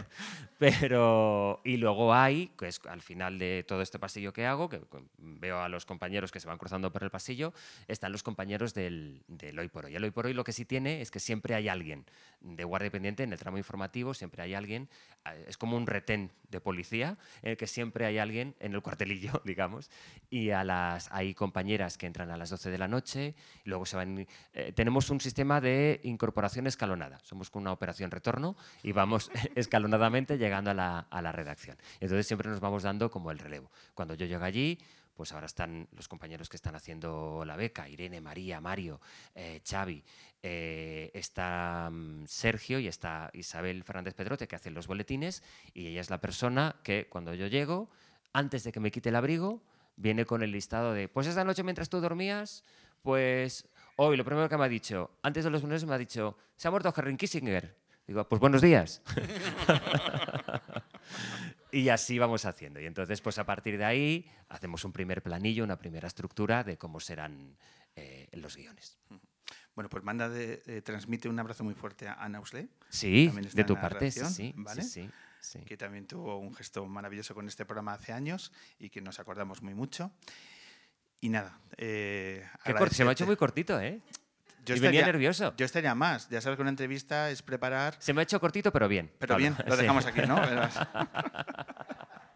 Pero, y luego hay, que es al final de todo este pasillo que hago, que veo a los compañeros que se van cruzando por el pasillo, están los compañeros del, del Hoy por Hoy. El Hoy por Hoy lo que sí tiene es que siempre hay alguien de guardia pendiente en el tramo informativo, siempre hay alguien, eh, es como un retén de policía, en el que siempre hay alguien en el cuartelillo, (laughs) digamos, y a las, hay compañeras que entran a las 12 de la noche, luego se van... eh, tenemos un sistema de incorporación escalonada, somos con una operación retorno y vamos (laughs) escalonadamente llegando a la, a la redacción. Entonces siempre nos vamos dando como el relevo. Cuando yo llego allí, pues ahora están los compañeros que están haciendo la beca, Irene, María, Mario, eh, Xavi, eh, está mm, Sergio y está Isabel Fernández Pedrote que hacen los boletines y ella es la persona que cuando yo llego, antes de que me quite el abrigo, viene con el listado de, pues esta noche mientras tú dormías, pues hoy lo primero que me ha dicho, antes de los lunes me ha dicho, se ha muerto Henry Kissinger. Digo, pues buenos días. (laughs) y así vamos haciendo. Y entonces, pues a partir de ahí, hacemos un primer planillo, una primera estructura de cómo serán eh, los guiones. Bueno, pues manda de, eh, transmite un abrazo muy fuerte a Ana Usle. Sí, de tu parte, sí, redacción, sí, ¿vale? sí, sí, sí. que también tuvo un gesto maravilloso con este programa hace años y que nos acordamos muy mucho. Y nada, eh, Qué se me ha hecho muy cortito, ¿eh? Yo y venía estaría- nervioso. Yo estaría más. Ya sabes que una entrevista es preparar. Se me ha hecho cortito, pero bien. Pero Pablo. bien, lo Sí. dejamos aquí, ¿no? (laughs)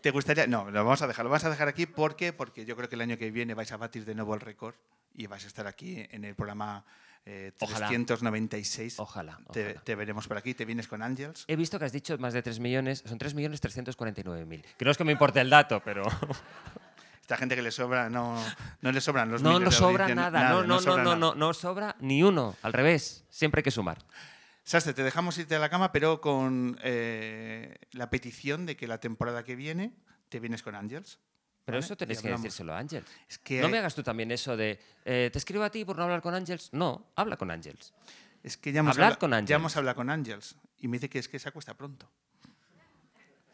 ¿Te gustaría? No, lo vamos a dejar. Lo vamos a dejar aquí porque, porque yo creo que el año que viene vais a batir de nuevo el récord y vais a estar aquí en el programa eh, Ojalá. 396. Ojalá, Te, ojalá. te veremos por aquí. Te vienes con Ángels. He visto que has dicho más de 3 millones, son 3 millones 349.000. Que no es que me importe el dato, pero... (laughs) Esta gente que le sobra, no, no le sobran los no, miles no de sobra nada, no, no, no, sobra no, no, no sobra ni uno, al revés, siempre hay que sumar. Sastre, te dejamos irte a la cama, pero con eh, la petición de que la temporada que viene te vienes con Ángels. Pero ¿vale? eso Y tenéis que decírselo a Ángels. Es que, No me hagas tú también eso de, eh, te escribo a ti por no hablar con Ángels. No, habla con Ángels. es que ya hemos, hablar habla- con Ángels. ya hemos hablado con Ángels y me dice que es que se acuesta pronto.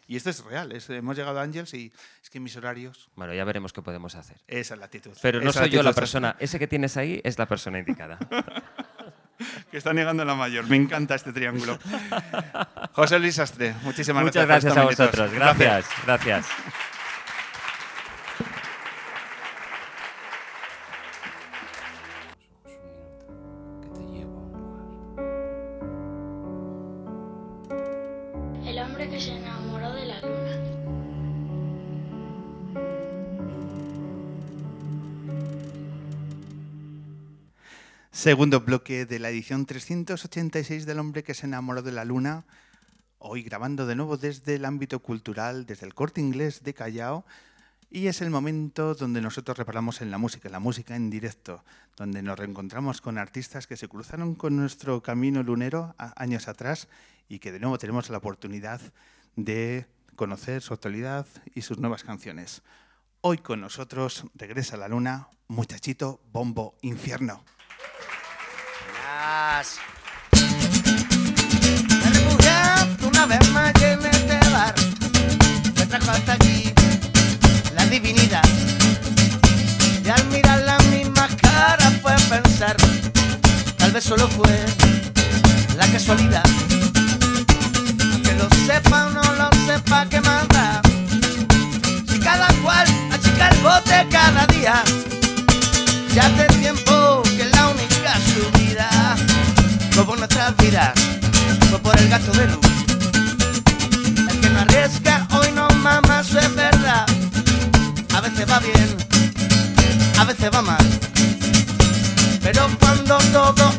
Y esto es real. es- hemos llegado a Ángels y es que mis horarios. Bueno, ya veremos qué podemos hacer. Esa es la actitud. Pero no esa soy yo la persona, (laughs) ese que tienes ahí es la persona indicada. (laughs) Que está negando la mayor. Me encanta este triángulo. (laughs) José Luis Sastre, muchísimas Muchas gracias. gracias a vosotros. Gracias, gracias. Segundo bloque de la edición 386 del hombre que se enamoró de la luna. Hoy grabando de nuevo desde el ámbito cultural, desde el corte inglés de Callao. Y es el momento donde nosotros reparamos en la música, en la música en directo, donde nos reencontramos con artistas que se cruzaron con nuestro camino lunero años atrás y que de nuevo tenemos la oportunidad de conocer su actualidad y sus nuevas canciones. Hoy con nosotros regresa la luna, muchachito bombo infierno. Buenas. Me una vez más en este bar me trajo hasta aquí la divinidad. Y al mirar las mismas caras fue pensar, tal vez solo fue la casualidad. Que lo sepa o no lo sepa, que más da. Si cada cual achica el bote cada día. Ya hace tiempo que la única subida como nuestras vidas fue por el gasto de luz. El que no arriesga hoy no mama, eso es verdad. A veces va bien, a veces va mal. Pero cuando todo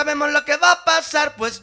sabemos lo que va a pasar, pues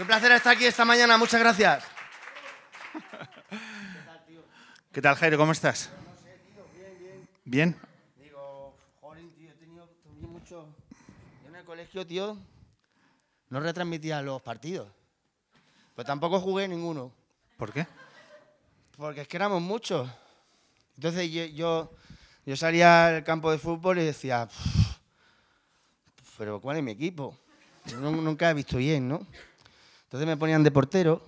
Un placer estar aquí esta mañana, muchas gracias. ¿Qué tal, Jairo? ¿Cómo estás? Bien. Digo, joder, tío, he tenido también mucho. Yo en el colegio, tío, no retransmitía los partidos. Pues tampoco jugué ninguno, ¿Por qué? porque es que éramos muchos. Entonces yo, yo, yo salía al campo de fútbol y decía, "Pff, pero ¿cuál es mi equipo? Yo nunca he visto bien, ¿no? Entonces me ponían de portero,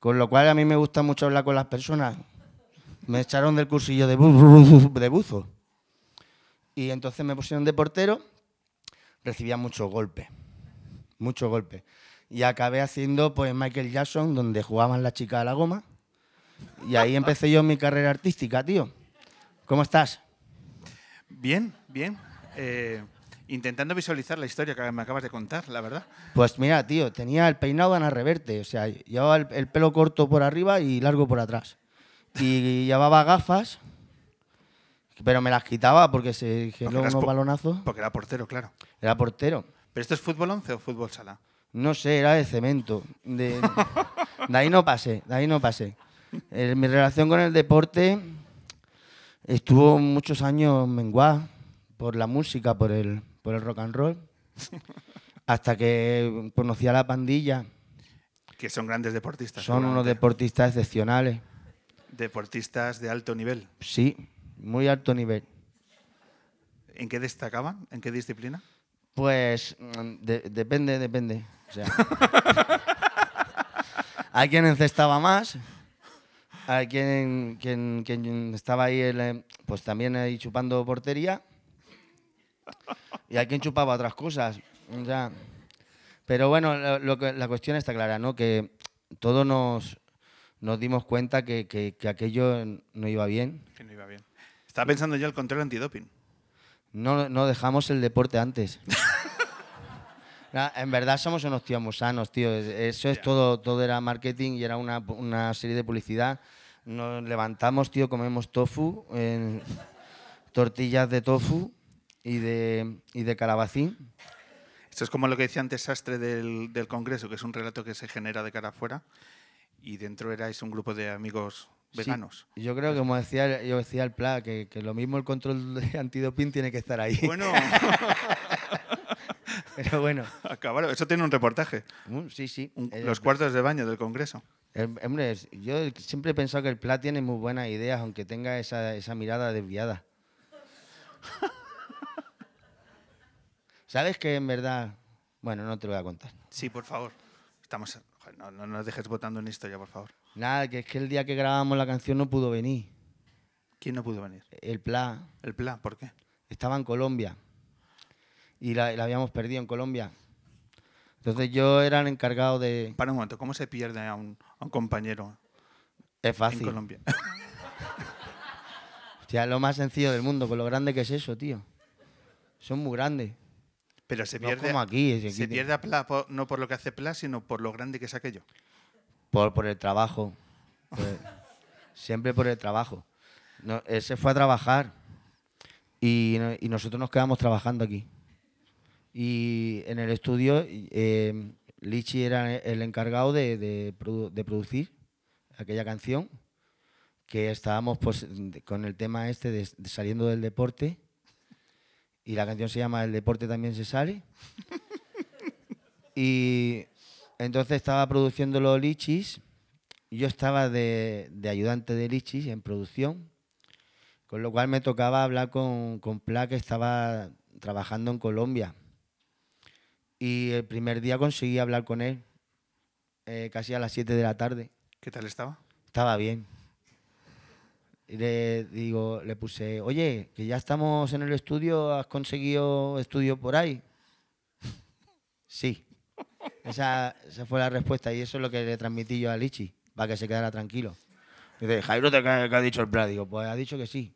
con lo cual a mí me gusta mucho hablar con las personas. Me echaron del cursillo de, de buzo. Y entonces me pusieron de portero, recibía muchos golpes, muchos golpes. Y acabé haciendo pues Michael Jackson, donde jugaban las chicas a la goma. Y ahí empecé yo mi carrera artística, tío. ¿Cómo estás? Bien, bien. Eh, intentando visualizar la historia que me acabas de contar, la verdad. Pues mira, tío, tenía el peinado de Ana Reverte. O sea, llevaba el, el pelo corto por arriba y largo por atrás. Y (laughs) llevaba gafas, pero me las quitaba porque se eras unos po- balonazos. Porque era portero, claro. Era portero. ¿Pero esto es fútbol 11 o fútbol sala? No sé, era de cemento. De, (laughs) de ahí no pasé, de ahí no pasé. Eh, mi relación con el deporte estuvo muchos años menguada por la música, por el, por el rock and roll, (laughs) hasta que conocí a la pandilla. Que son grandes deportistas. Son unos deportistas excepcionales. Deportistas de alto nivel. Sí, muy alto nivel. ¿En qué destacaban? ¿En qué disciplina? Pues mm, de- depende, depende. O sea, (laughs) hay quien encestaba más, hay quien, quien, quien estaba ahí, el, eh, pues también ahí chupando portería, y hay quien chupaba otras cosas. sea. pero bueno, lo- lo que- la cuestión está clara, ¿no? Que todos nos, nos dimos cuenta que, que- que aquello no iba bien. Que no iba bien. Estaba pensando yo el control antidoping. No, no dejamos el deporte antes. Nah, (laughs) en verdad somos unos tíos muy sanos, tío. Es- Eso es todo, todo era marketing y era una, una serie de publicidad. Nos levantamos, tío, comemos tofu, en- tortillas de tofu y de, y de calabacín. Esto es como lo que decía antes Sastre del, del Congreso, que es un relato que se genera de cara afuera y dentro erais un grupo de amigos Sí, veganos. yo creo que, como decía, yo decía el Pla, que, que lo mismo el control de (laughs) antidoping tiene que estar ahí. Bueno, (laughs) Pero bueno, acabaron. Eso tiene un reportaje. mm, sí, sí. Un- Eh, los cuartos de baño del Congreso. El- hombre, es- yo siempre he pensado que el Pla tiene muy buenas ideas, aunque tenga esa, esa mirada desviada. (laughs) ¿Sabes que en verdad... Bueno, no te lo voy a contar. Sí, por favor. Estamos, joder, no, no nos dejes votando en historia, por favor. Nada, que es que el día que grabamos la canción no pudo venir. ¿Quién no pudo venir? El Pla El plan, ¿por qué? estaba en Colombia y la, la habíamos perdido en Colombia. Entonces yo era el encargado de... Para un momento, ¿cómo se pierde a un, a un compañero Es en fácil. Colombia? (laughs) Hostia, lo más sencillo del mundo, con lo grande que es eso, tío. Son muy grandes. Pero se No pierde, como aquí, se pierde a Pla po- no por lo que hace Pla, sino por lo grande que es aquello. Por, por el trabajo. Por el- siempre por el trabajo. No, él se fue a trabajar y, no- y nosotros nos quedamos trabajando aquí. Y en el estudio, eh, Lichi era el encargado de, de produ- de producir aquella canción, que estábamos pues, con el tema este de, de saliendo del deporte. Y la canción se llama El deporte también se sale. (laughs) Y entonces estaba produciendo los lichis. y Yo estaba de, de ayudante de lichis en producción. Con lo cual me tocaba hablar con, con Pla, que estaba trabajando en Colombia. Y el primer día conseguí hablar con él, eh, casi a las 7 de la tarde. ¿Qué tal estaba? Estaba bien. Y le digo, le puse, oye, que ya estamos en el estudio, ¿has conseguido estudio por ahí? (laughs) Sí. Esa, esa fue la respuesta y eso es lo que le transmití yo a Lichi, para que se quedara tranquilo. Dice, Jairo, ¿te qué ha dicho el plan? Digo, pues ha dicho que sí.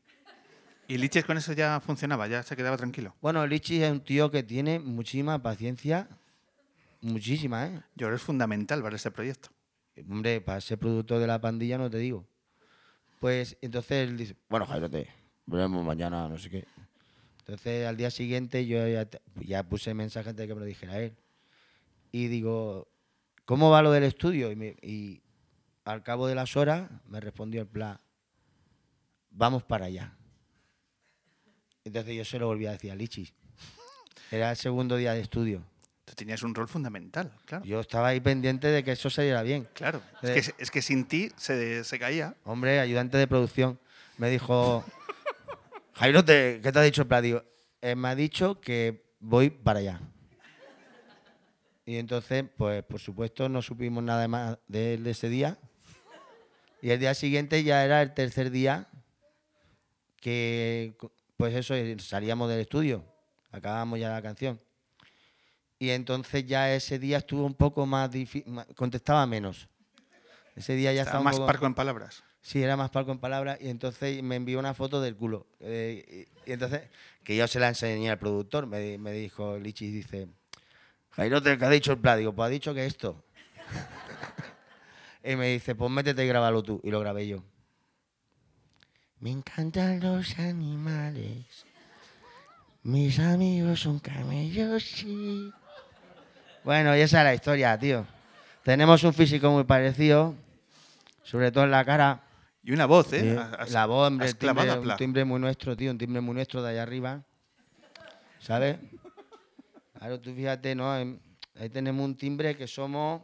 Y Liches con eso ya funcionaba, ya se quedaba tranquilo. Bueno, Lichi es un tío que tiene muchísima paciencia, muchísima, ¿eh? Yo creo que es fundamental para este proyecto. Hombre, para ser productor de la pandilla no te digo. Pues entonces él dice, bueno, Jairo, te veremos mañana, no sé qué. Entonces al día siguiente yo ya, puse mensaje antes de que me lo dijera él. Y digo, ¿cómo va lo del estudio? Y, al cabo de las horas me respondió el plan, vamos para allá. Entonces yo se lo volví a decir Lichis. Era el segundo día de estudio. Tú tenías un rol fundamental, claro. Yo estaba ahí pendiente de que eso saliera bien. Claro. Eh. Es, que, es que sin ti se, se caía. Hombre, ayudante de producción, me dijo, Jairo, te- ¿qué te ha dicho el plan? Digo, "Eh, me ha dicho que voy para allá. Y entonces, pues por supuesto, no supimos nada más de él de ese día. Y el día siguiente ya era el tercer día que, pues eso, eh, salíamos del estudio, acabamos ya la canción. Y entonces ya ese día estuvo un poco más difícil, contestaba menos. Ese día ya Estaba estaba más poco- parco en palabras. Sí, era más palco en palabras y entonces me envió una foto del culo. Eh, y, y entonces, que yo se la enseñé al productor, me, me dijo Lichi, dice, Jairo, ¿te- ¿qué ha dicho el plan? Digo, pues ha dicho que esto. (laughs) y me dice, pues métete y grábalo tú. Y lo grabé yo. Me encantan los animales. Mis amigos son camellos, sí. Bueno, y esa es la historia, tío. Tenemos un físico muy parecido, sobre todo en la cara. Y una voz, ¿eh? Has- la voz, hombre, timbre, un timbre muy nuestro, tío, un timbre muy nuestro de allá arriba. ¿Sabes? Claro, tú fíjate, ¿no? Ahí tenemos un timbre que somos,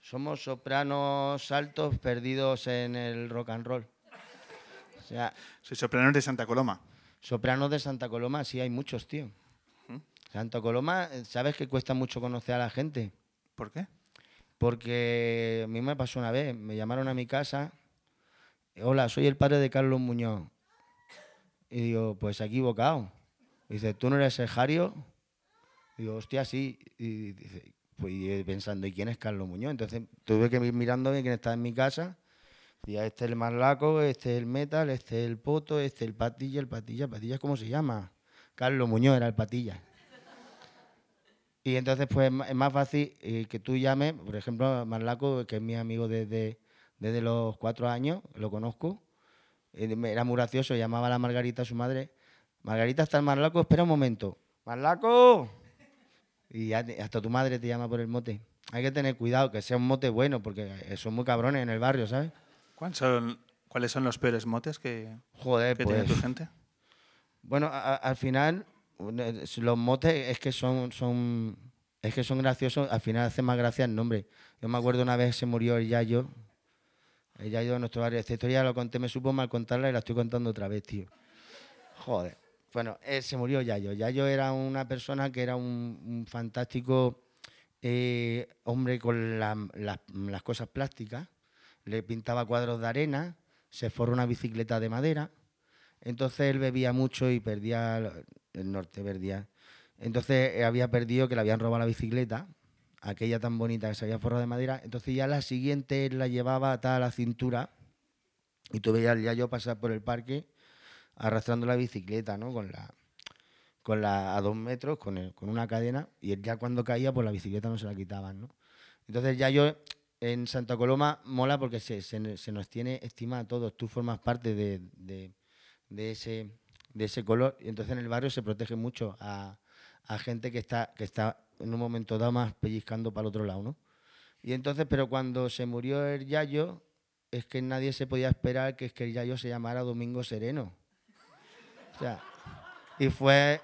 somos sopranos altos perdidos en el rock and roll. O sea, Soy soprano de Santa Coloma. sopranos de Santa Coloma, sí hay muchos, tío. Santa Coloma, ¿sabes que cuesta mucho conocer a la gente? ¿Por qué? Porque a mí me pasó una vez, me llamaron a mi casa, hola, soy el padre de Carlos Muñoz. Y digo, pues se ha equivocado. Dice, ¿tú no eres Sergio? Digo, hostia, sí. Y dice, pues y pensando, ¿y quién es Carlos Muñoz? Entonces tuve que ir ver quién estaba en mi casa. Decía, este es el marlaco, este es el metal, este es el poto, este es el patilla, el patilla, patilla, ¿cómo se llama? Carlos Muñoz era el patilla. Y entonces, pues es más fácil eh, que tú llames, por ejemplo, Marlaco, que es mi amigo desde, desde los cuatro años, lo conozco. eh, Era muy gracioso, llamaba a la Margarita, a su madre. Margarita, está el Marlaco, espera un momento. ¡Marlaco! Y hasta tu madre te llama por el mote. Hay que tener cuidado, que sea un mote bueno, porque eh, son muy cabrones en el barrio, ¿sabes? ¿Cuáles son, ¿Cuáles son los peores motes que, Joder, que tiene pues. tu gente? Bueno, a- al final, los motes es que son, son, es que son graciosos, al final hace más gracia el nombre. Yo me acuerdo una vez se murió el Yayo, el Yayo de nuestro barrio. Esta historia la conté, me supo mal contarla y la estoy contando otra vez, tío. Joder. Bueno, eh, se murió Yayo. Yayo era una persona que era un, fantástico eh, hombre con la- las- las cosas plásticas. Le pintaba cuadros de arena, se forró una bicicleta de madera. Entonces él bebía mucho y perdía el- norte, perdía. Entonces eh, había perdido que le habían robado la bicicleta, aquella tan bonita que se había forrado de madera. Entonces ya la siguiente la llevaba atada a la cintura y tú veías al Yayo pasar por el parque arrastrando la bicicleta, ¿no? Con la, con la a dos metros, con, el- con una cadena, y él ya cuando caía, pues la bicicleta no se la quitaban, ¿no? Entonces ya yo en Santa Coloma mola porque se, se- se nos tiene estima a todos. Tú formas parte de, de- de ese, de ese color. Y entonces en el barrio se protege mucho a, a gente que está, que está en un momento dado más pellizcando para el otro lado, ¿no? Y entonces, pero cuando se murió el Yayo, es que nadie se podía esperar que, es que el Yayo se llamara Domingo Sereno. O sea, y fue,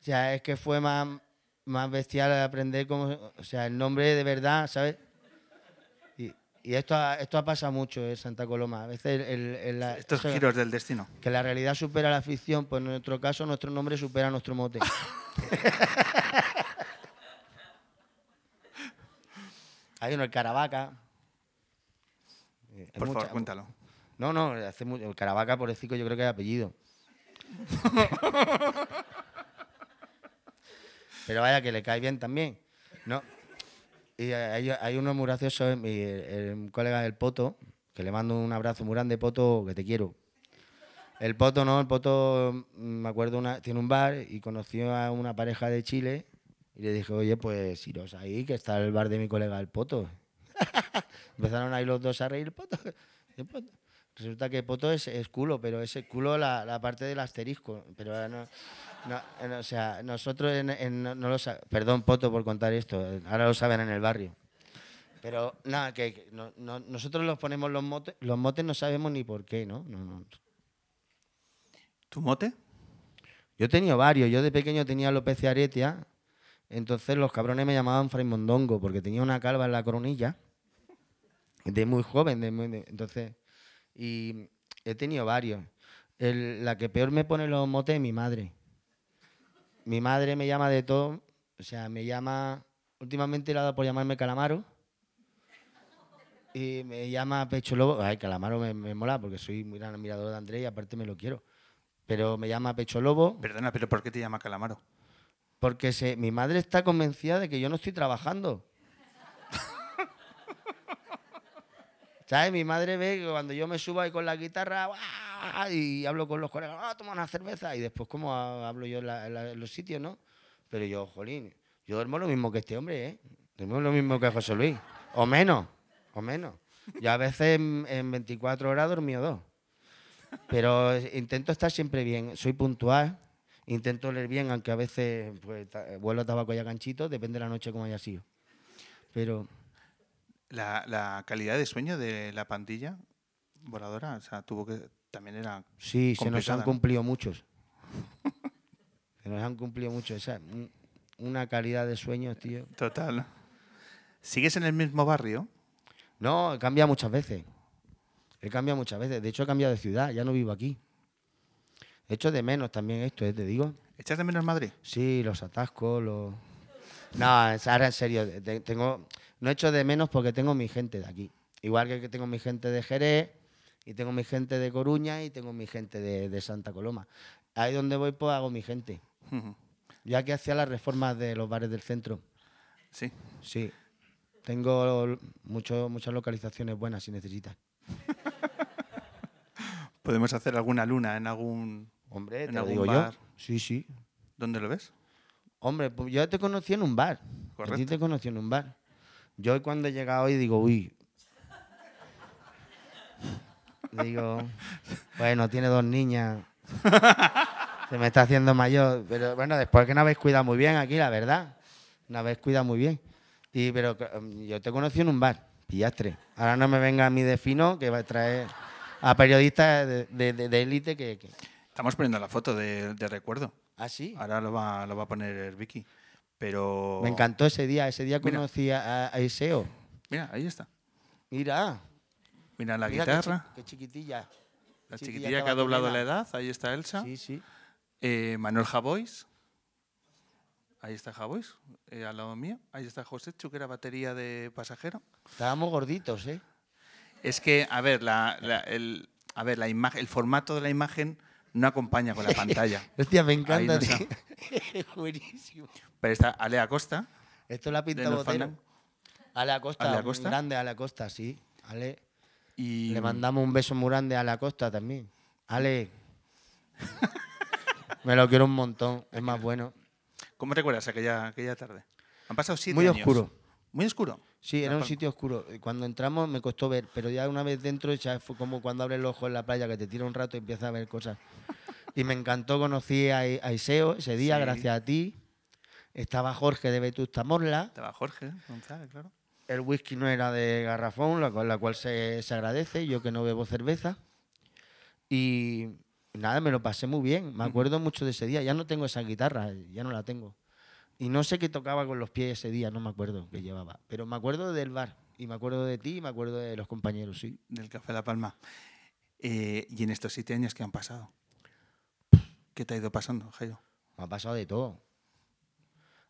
o sea, es que fue más, más bestial aprender cómo, o sea, el nombre de verdad, ¿sabes? Y, esto, ha, esto ha pasado mucho en Santa Coloma. A veces el- el- el- la- Estos eso- giros del destino. que la realidad supera la ficción, pues en nuestro caso nuestro nombre supera nuestro mote. (laughs) Hay uno, el Caravaca. Eh, hay Por favor, cuéntalo. No, no, hace mucho, el Caravaca, por yo creo que es apellido. (laughs) Pero vaya que le cae bien también. ¿no? Y hay, hay uno muy gracioso, eh, mi- el- un colega del Poto, que le mando un abrazo muy grande, Poto, que te quiero. El Poto no, el Poto, mm, me acuerdo, una, tiene un bar y conoció a una pareja de Chile y le dije, oye, pues iros ahí, que está el bar de mi colega el Poto. (laughs) Empezaron ahí los dos a reír, (laughs) el Poto, el Poto. Resulta que Poto es, es culo, pero es el culo la, la parte del asterisco. Pero ahora no, no, no, o sea, nosotros en, en- no, lo Perdón, Poto, por contar esto. eh, Ahora lo saben en el barrio. Pero nada, que, que no- no- nosotros los ponemos los motes, los motes no sabemos ni por qué, ¿no? ¿Tu mote? Yo he tenido varios. Yo de pequeño tenía alopecia aretia. Entonces los cabrones me llamaban Fray Mondongo porque tenía una calva en la coronilla. De muy joven. de muy- de- entonces, y he tenido varios. El- la que peor me pone los motes es mi madre. Mi madre me llama de todo. O sea, me llama. Últimamente le ha dado por llamarme Calamaro. Y me llama Pecho Lobo. Ay, Calamaro me, me mola porque soy muy gran admirador de Andrés y aparte me lo quiero. Pero me llama Pecho Lobo. Perdona, pero ¿por qué te llama Calamaro? Porque se, mi madre está convencida de que yo no estoy trabajando. ¿Sabes? Mi madre ve que cuando yo me subo ahí con la guitarra y hablo con los colegas, ah, toma una cerveza. Y después, como hablo yo en, los sitios, ¿no? Pero yo, jolín, yo duermo lo mismo que este hombre, ¿eh? Duermo lo mismo que José Luis. O menos, o menos. Yo a veces en, en 24 horas dormido dos. Pero intento estar siempre bien. Soy puntual. Intento leer bien, aunque a veces pues, vuelo a tabaco y a ganchito, depende de la noche como haya sido. Pero La, la calidad de sueño de la pandilla voladora, o sea, tuvo que. También era. sí, se nos han ¿no? cumplido muchos. (laughs) se nos han cumplido muchos. Esa, un- una calidad de sueño, tío. Total. ¿Sigues en el mismo barrio? No, he cambiado muchas veces. He cambiado muchas veces. De hecho, he cambiado de ciudad. Ya no vivo aquí. He hecho de menos también esto, ¿eh? te digo. ¿Echas de menos Madrid? Sí, los atascos, los... No, ahora en serio, te- tengo, no echo de menos porque tengo mi gente de aquí. Igual que tengo mi gente de Jerez, y tengo mi gente de Coruña, y tengo mi gente de, de Santa Coloma. Ahí donde voy, pues hago mi gente. Ya que hacía las reformas de los bares del centro. Sí. Sí. Tengo mucho, muchas localizaciones buenas si necesitas. (laughs) Podemos hacer alguna luna en algún, Hombre, en te lo algún digo bar. yo. Sí, sí. ¿Dónde lo ves? Hombre, pues yo te conocí en un bar. A ti Correcto. te conocí en un bar. Yo cuando he llegado hoy digo, uy. (laughs) Digo, bueno, tiene dos niñas. (laughs) Se me está haciendo mayor. Pero bueno, después que no habéis cuidado muy bien aquí, la verdad. No habéis cuidado muy bien. Y, pero um, yo te conocí en un bar, pillastre. Ahora no me venga a mí de fino que va a traer a periodistas de élite que, que- Estamos poniendo la foto de, de recuerdo. ¿Ah, sí? Ahora lo va, lo va a poner Vicky. Pero. Me encantó ese día. Ese día Mira. conocí a, a Iseo. Mira, ahí está. Mira. Mira la Mira qué chi- guitarra. Qué, chiquitilla. La chiquitilla que ha doblado la edad. Ahí está Elsa. Sí, sí. Eh, Manuel Javois. Ahí está Javois, eh, al lado mío. Ahí está José Chu, que era batería de pasajero. Estábamos gorditos, ¿eh? Es que, a ver, la, la- el, a ver, la imagen, el formato de la imagen no acompaña con la (laughs) pantalla. Hostia, me encanta, no tío. (laughs) buenísimo. Pero está Ale Acosta. Esto la pinta Botero. Ale Acosta, Ale un Acosta. grande Ale Acosta, sí. Ale. Y Le mandamos un beso muy grande a Ale Acosta también. Ale. (laughs) me lo quiero un montón, es más bueno. ¿Cómo recuerdas aquella, aquella tarde? Han pasado siete Muy años. oscuro. Muy oscuro. Sí, era un sitio oscuro. Y Cuando entramos me costó ver, pero ya una vez dentro ya fue como cuando abres el ojo en la playa que te tira un rato y empiezas a ver cosas. Y me encantó, conocí a, a Iseo ese día, Sí. gracias a ti. Estaba Jorge de Vetusta Morla. Estaba Jorge González, claro. El whisky no era de garrafón, la cual, la cual se, se agradece, yo que no bebo cerveza. Y nada, me lo pasé muy bien. Me acuerdo mucho de ese día. Ya no tengo esa guitarra, ya no la tengo. Y no sé qué tocaba con los pies ese día, no me acuerdo qué llevaba. Pero me acuerdo del bar. Y me acuerdo de ti y me acuerdo de los compañeros, sí. Del Café La Palma. Eh, y en estos siete años que han pasado, ¿qué te ha ido pasando, Jairo? Me ha pasado de todo.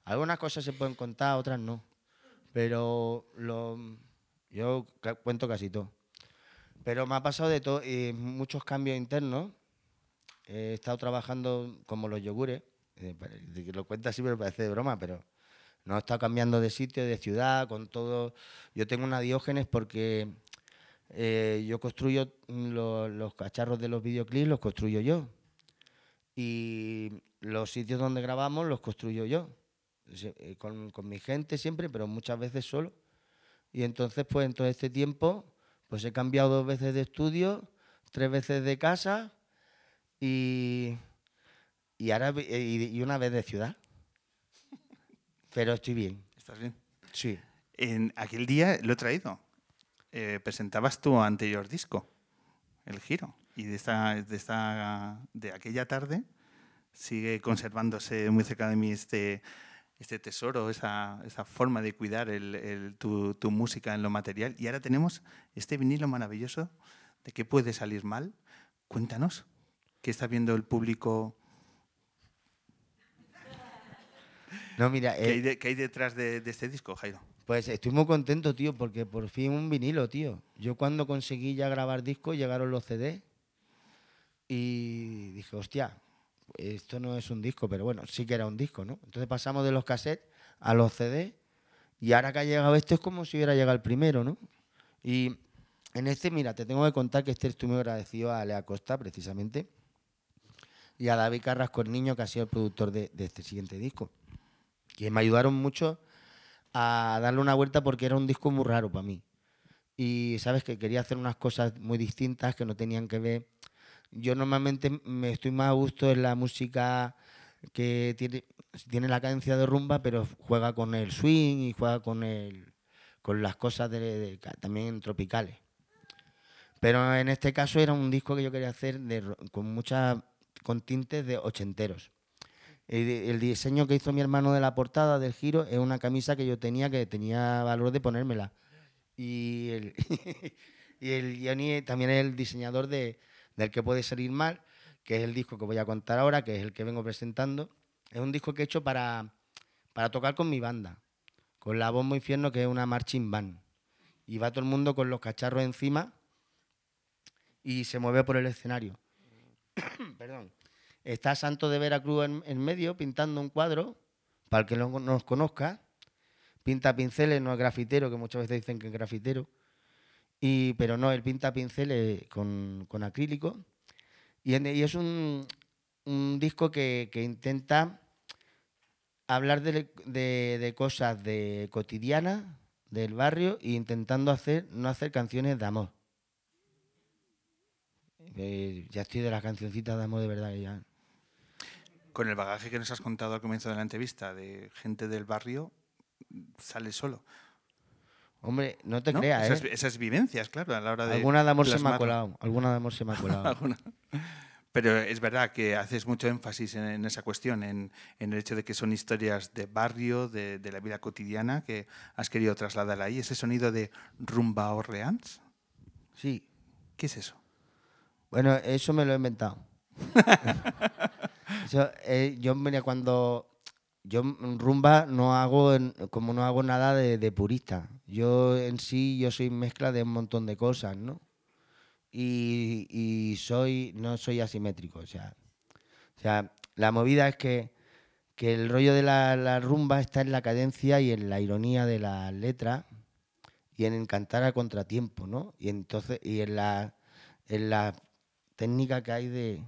Algunas cosas se pueden contar, otras no. Pero lo, yo cuento casi todo. Pero me ha pasado de todo y muchos cambios internos. He estado trabajando como los yogures. Eh, Lo cuento así, pero parece de broma, pero no estado cambiando de sitio, de ciudad, con todo. Yo tengo una diógenes porque eh, yo construyo lo- los cacharros de los videoclips, los construyo yo y los sitios donde grabamos los construyo yo, eh, con, con mi gente siempre, pero muchas veces solo. Y entonces, pues en todo este tiempo, pues he cambiado dos veces de estudio, tres veces de casa y, y ahora eh, y, y una vez de ciudad. Pero estoy bien. ¿Estás bien? Sí. En aquel día lo he traído. Eh, presentabas tu anterior disco, El Giro. Y de, esta, de, esta, de aquella tarde sigue conservándose muy cerca de mí este, este tesoro, esa, esa forma de cuidar el- el- tu, tu música en lo material. Y ahora tenemos este vinilo maravilloso de qué puede salir mal. Cuéntanos, ¿qué está viendo el público? No, mira, ¿Qué, hay, eh, de- qué hay detrás de, de este disco, Jairo? Pues estoy muy contento, tío, porque por fin un vinilo, tío. Yo cuando conseguí ya grabar discos, llegaron los CD y dije, hostia, esto no es un disco, pero bueno, sí que era un disco, ¿no? Entonces pasamos de los cassettes a los CD y ahora que ha llegado este es como si hubiera llegado el primero, ¿no? Y en este, mira, te tengo que contar que este estoy muy agradecido a Alea Costa, precisamente, y a David Carrasco, el niño, que ha sido el productor de, de este siguiente disco, que me ayudaron mucho a darle una vuelta porque era un disco muy raro para mí. Y sabes que quería hacer unas cosas muy distintas que no tenían que ver. Yo normalmente me estoy más a gusto en la música que tiene, tiene la cadencia de rumba, pero juega con el swing y juega con el, con las cosas de, también tropicales. Pero en este caso era un disco que yo quería hacer con muchas con tintes de ochenteros. El, diseño que hizo mi hermano de la portada del giro es una camisa que yo tenía que tenía valor de ponérmela. Y el, (laughs) y el Johnny también es el diseñador de, del que puede salir mal, que es el disco que voy a contar ahora, que es el que vengo presentando. Es un disco que he hecho para, para tocar con mi banda, con la Bombo Infierno, que es una marching band. Y va todo el mundo con los cacharros encima y se mueve por el escenario. (coughs) Perdón. Está Santo de Veracruz en, medio pintando un cuadro, para el que no nos conozca. Pinta pinceles, no es grafitero, que muchas veces dicen que es grafitero. Y, pero no, él pinta pinceles con, acrílico. Y, en- es un, disco que, intenta hablar de, cosas de cotidianas, del barrio, e intentando hacer, no hacer canciones de amor. Eh, ya estoy de las cancioncitas de amor de verdad ya. Con el bagaje que nos has contado al comienzo de la entrevista de gente del barrio, sale solo. Hombre, no te ¿no? creas, esas, ¿eh? esas vivencias, claro, a la hora de. Alguna de amor se me ha colado. Alguna de amor se me ha (laughs) colado. Pero es verdad que haces mucho énfasis en, en esa cuestión, en, en el hecho de que son historias de barrio, de, de la vida cotidiana, que has querido trasladar ahí. Ese sonido de rumba Orleans. Sí. ¿Qué es eso? Bueno, eso me lo he inventado. (laughs) Eh, yo, mira, cuando yo rumba no hago, como no hago nada de, purista. Yo en sí, yo soy mezcla de un montón de cosas, ¿no? Y, soy, no soy asimétrico, o sea, o sea, la movida es que, que el rollo de la, la rumba está en la cadencia y en la ironía de las letras y en cantar a contratiempo, ¿no? Y entonces, y en la, en la técnica que hay de,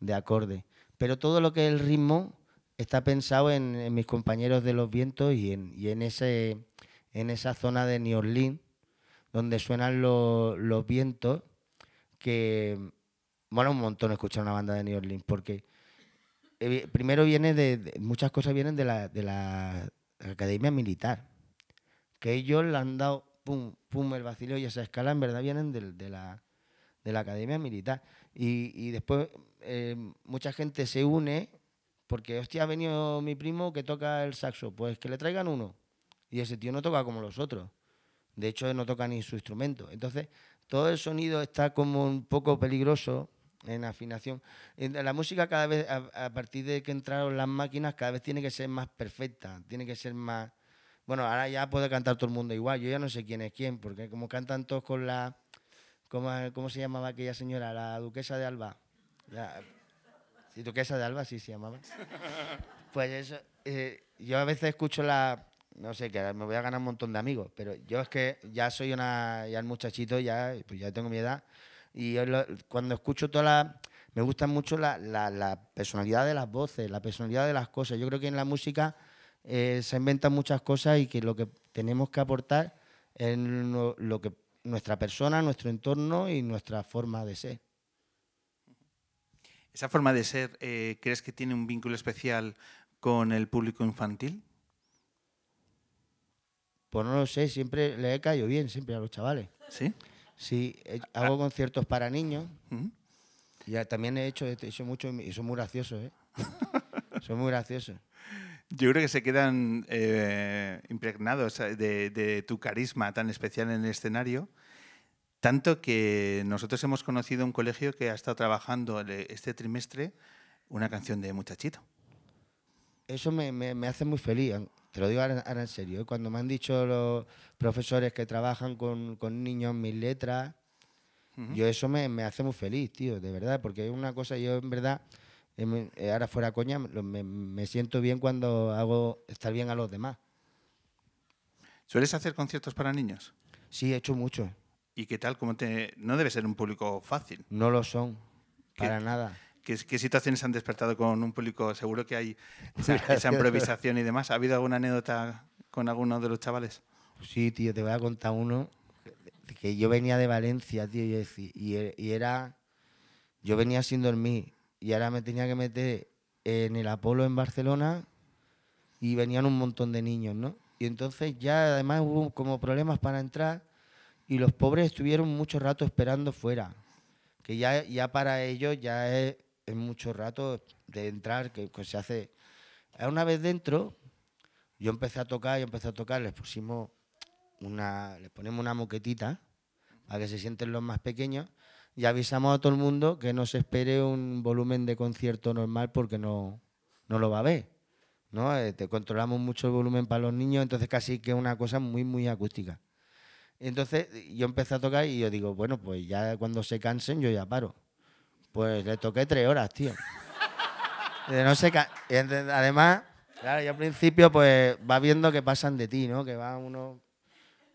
de acorde. Pero todo lo que es el ritmo está pensado en, mis compañeros de los vientos y en, en, ese, en esa zona de New Orleans, donde suenan los, los vientos, que mola un montón escuchar una banda de New Orleans, porque eh, primero viene de, de- muchas cosas vienen de la, de la academia militar, que ellos le han dado pum, pum, el vacío y esa escala en verdad vienen del- de, la, de la academia militar. Y, y después eh, mucha gente se une porque, hostia, ha venido mi primo que toca el saxo, pues que le traigan uno. Y ese tío no toca como los otros. De hecho, no toca ni su instrumento. Entonces, todo el sonido está como un poco peligroso en afinación. La música cada vez, a, partir de que entraron las máquinas, cada vez tiene que ser más perfecta, tiene que ser más... Bueno, ahora ya puede cantar todo el mundo igual. Yo ya no sé quién es quién, porque como cantan todos con la... ¿Cómo, cómo se llamaba aquella señora? La duquesa de Alba. La- sí, duquesa de Alba, sí se llamaba. Pues eso, eh, yo a veces escucho la... No sé, que me voy a ganar un montón de amigos, pero yo es que ya soy una, ya el muchachito, ya, pues ya tengo mi edad, y cuando escucho toda la... Me gusta mucho la, la- personalidad de las voces, la personalidad de las cosas. Yo creo que en la música eh, se inventan muchas cosas y que lo que tenemos que aportar es lo que nuestra persona, nuestro entorno y nuestra forma de ser. ¿Esa forma de ser eh, crees que tiene un vínculo especial con el público infantil? Pues no lo sé, siempre le he caído bien, siempre a los chavales. ¿Sí? Sí, hago conciertos para niños. Y ya también he hecho, he hecho mucho y son muy graciosos, ¿eh? (laughs) son muy graciosos. Yo creo que se quedan eh, impregnados eh, de, de tu carisma tan especial en el escenario, tanto que nosotros hemos conocido un colegio que ha estado trabajando este trimestre una canción de Muchachito. Eso me, me- me hace muy feliz, te lo digo ahora, ahora en serio. ¿eh? Cuando me han dicho los profesores que trabajan con, con niños mis letras, yo eso me, me hace muy feliz, tío, de verdad, porque es una cosa, yo en verdad, eh, ahora fuera coña, me, siento bien cuando hago estar bien a los demás. ¿Sueles hacer conciertos para niños? Sí, he hecho mucho. ¿Y qué tal? ¿Cómo te... No debe ser un público fácil. No lo son, ¿Qué- para nada. ¿Qué, qué situaciones han despertado con un público? Seguro que hay (laughs) esa, esa improvisación y demás. ¿Ha habido alguna anécdota con alguno de los chavales? Sí, tío, te voy a contar uno. Que yo venía de Valencia, tío, e- y era. Yo venía sin dormir y ahora me tenía que meter en el Apolo en Barcelona y venían un montón de niños, ¿no? Y entonces ya además hubo como problemas para entrar y los pobres estuvieron mucho rato esperando fuera. Que ya, ya para ellos ya es, mucho rato de entrar, que, que se hace. Una vez dentro, yo empecé a tocar, yo empecé a tocar, les pusimos una, les ponemos una moquetita para que se sienten los más pequeños y avisamos a todo el mundo que no se espere un volumen de concierto normal porque no, no lo va a ver. ¿no? Eh, te controlamos mucho el volumen para los niños, entonces casi que es una cosa muy, muy acústica. Entonces yo empecé a tocar y yo digo, bueno, pues ya cuando se cansen yo ya paro. Pues le toqué tres horas, tío. (laughs) No ente- además, claro, yo al principio pues va viendo que pasan de ti, ¿no? Que va uno...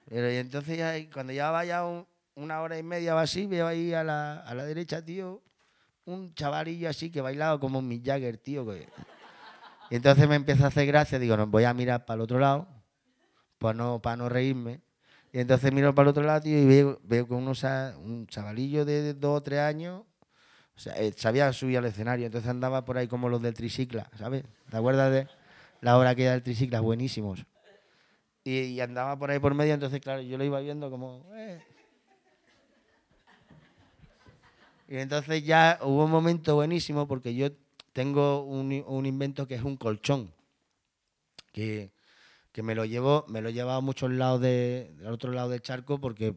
Pero y entonces ya, cuando ya un- una hora y media o así, veo ahí a la, a la derecha, tío, un chavalillo así que bailaba como un Mick Jagger, tío. que- Y entonces me empieza a hacer gracia, digo, no, voy a mirar para el otro lado, para no, para no reírme. Y entonces miro para el otro lado, y veo, veo que uno, sa- un chavalillo de dos o tres años o sea, eh, sabía subir al escenario, entonces andaba por ahí como los del tricicla, ¿sabes? ¿Te acuerdas de la hora que era del tricicla? Buenísimos. Y, andaba por ahí por medio, entonces, claro, yo lo iba viendo como... eh. Y entonces ya hubo un momento buenísimo porque yo tengo un, un invento que es un colchón, que, que me lo llevo, me lo he llevado a muchos lados de, del otro lado del charco porque,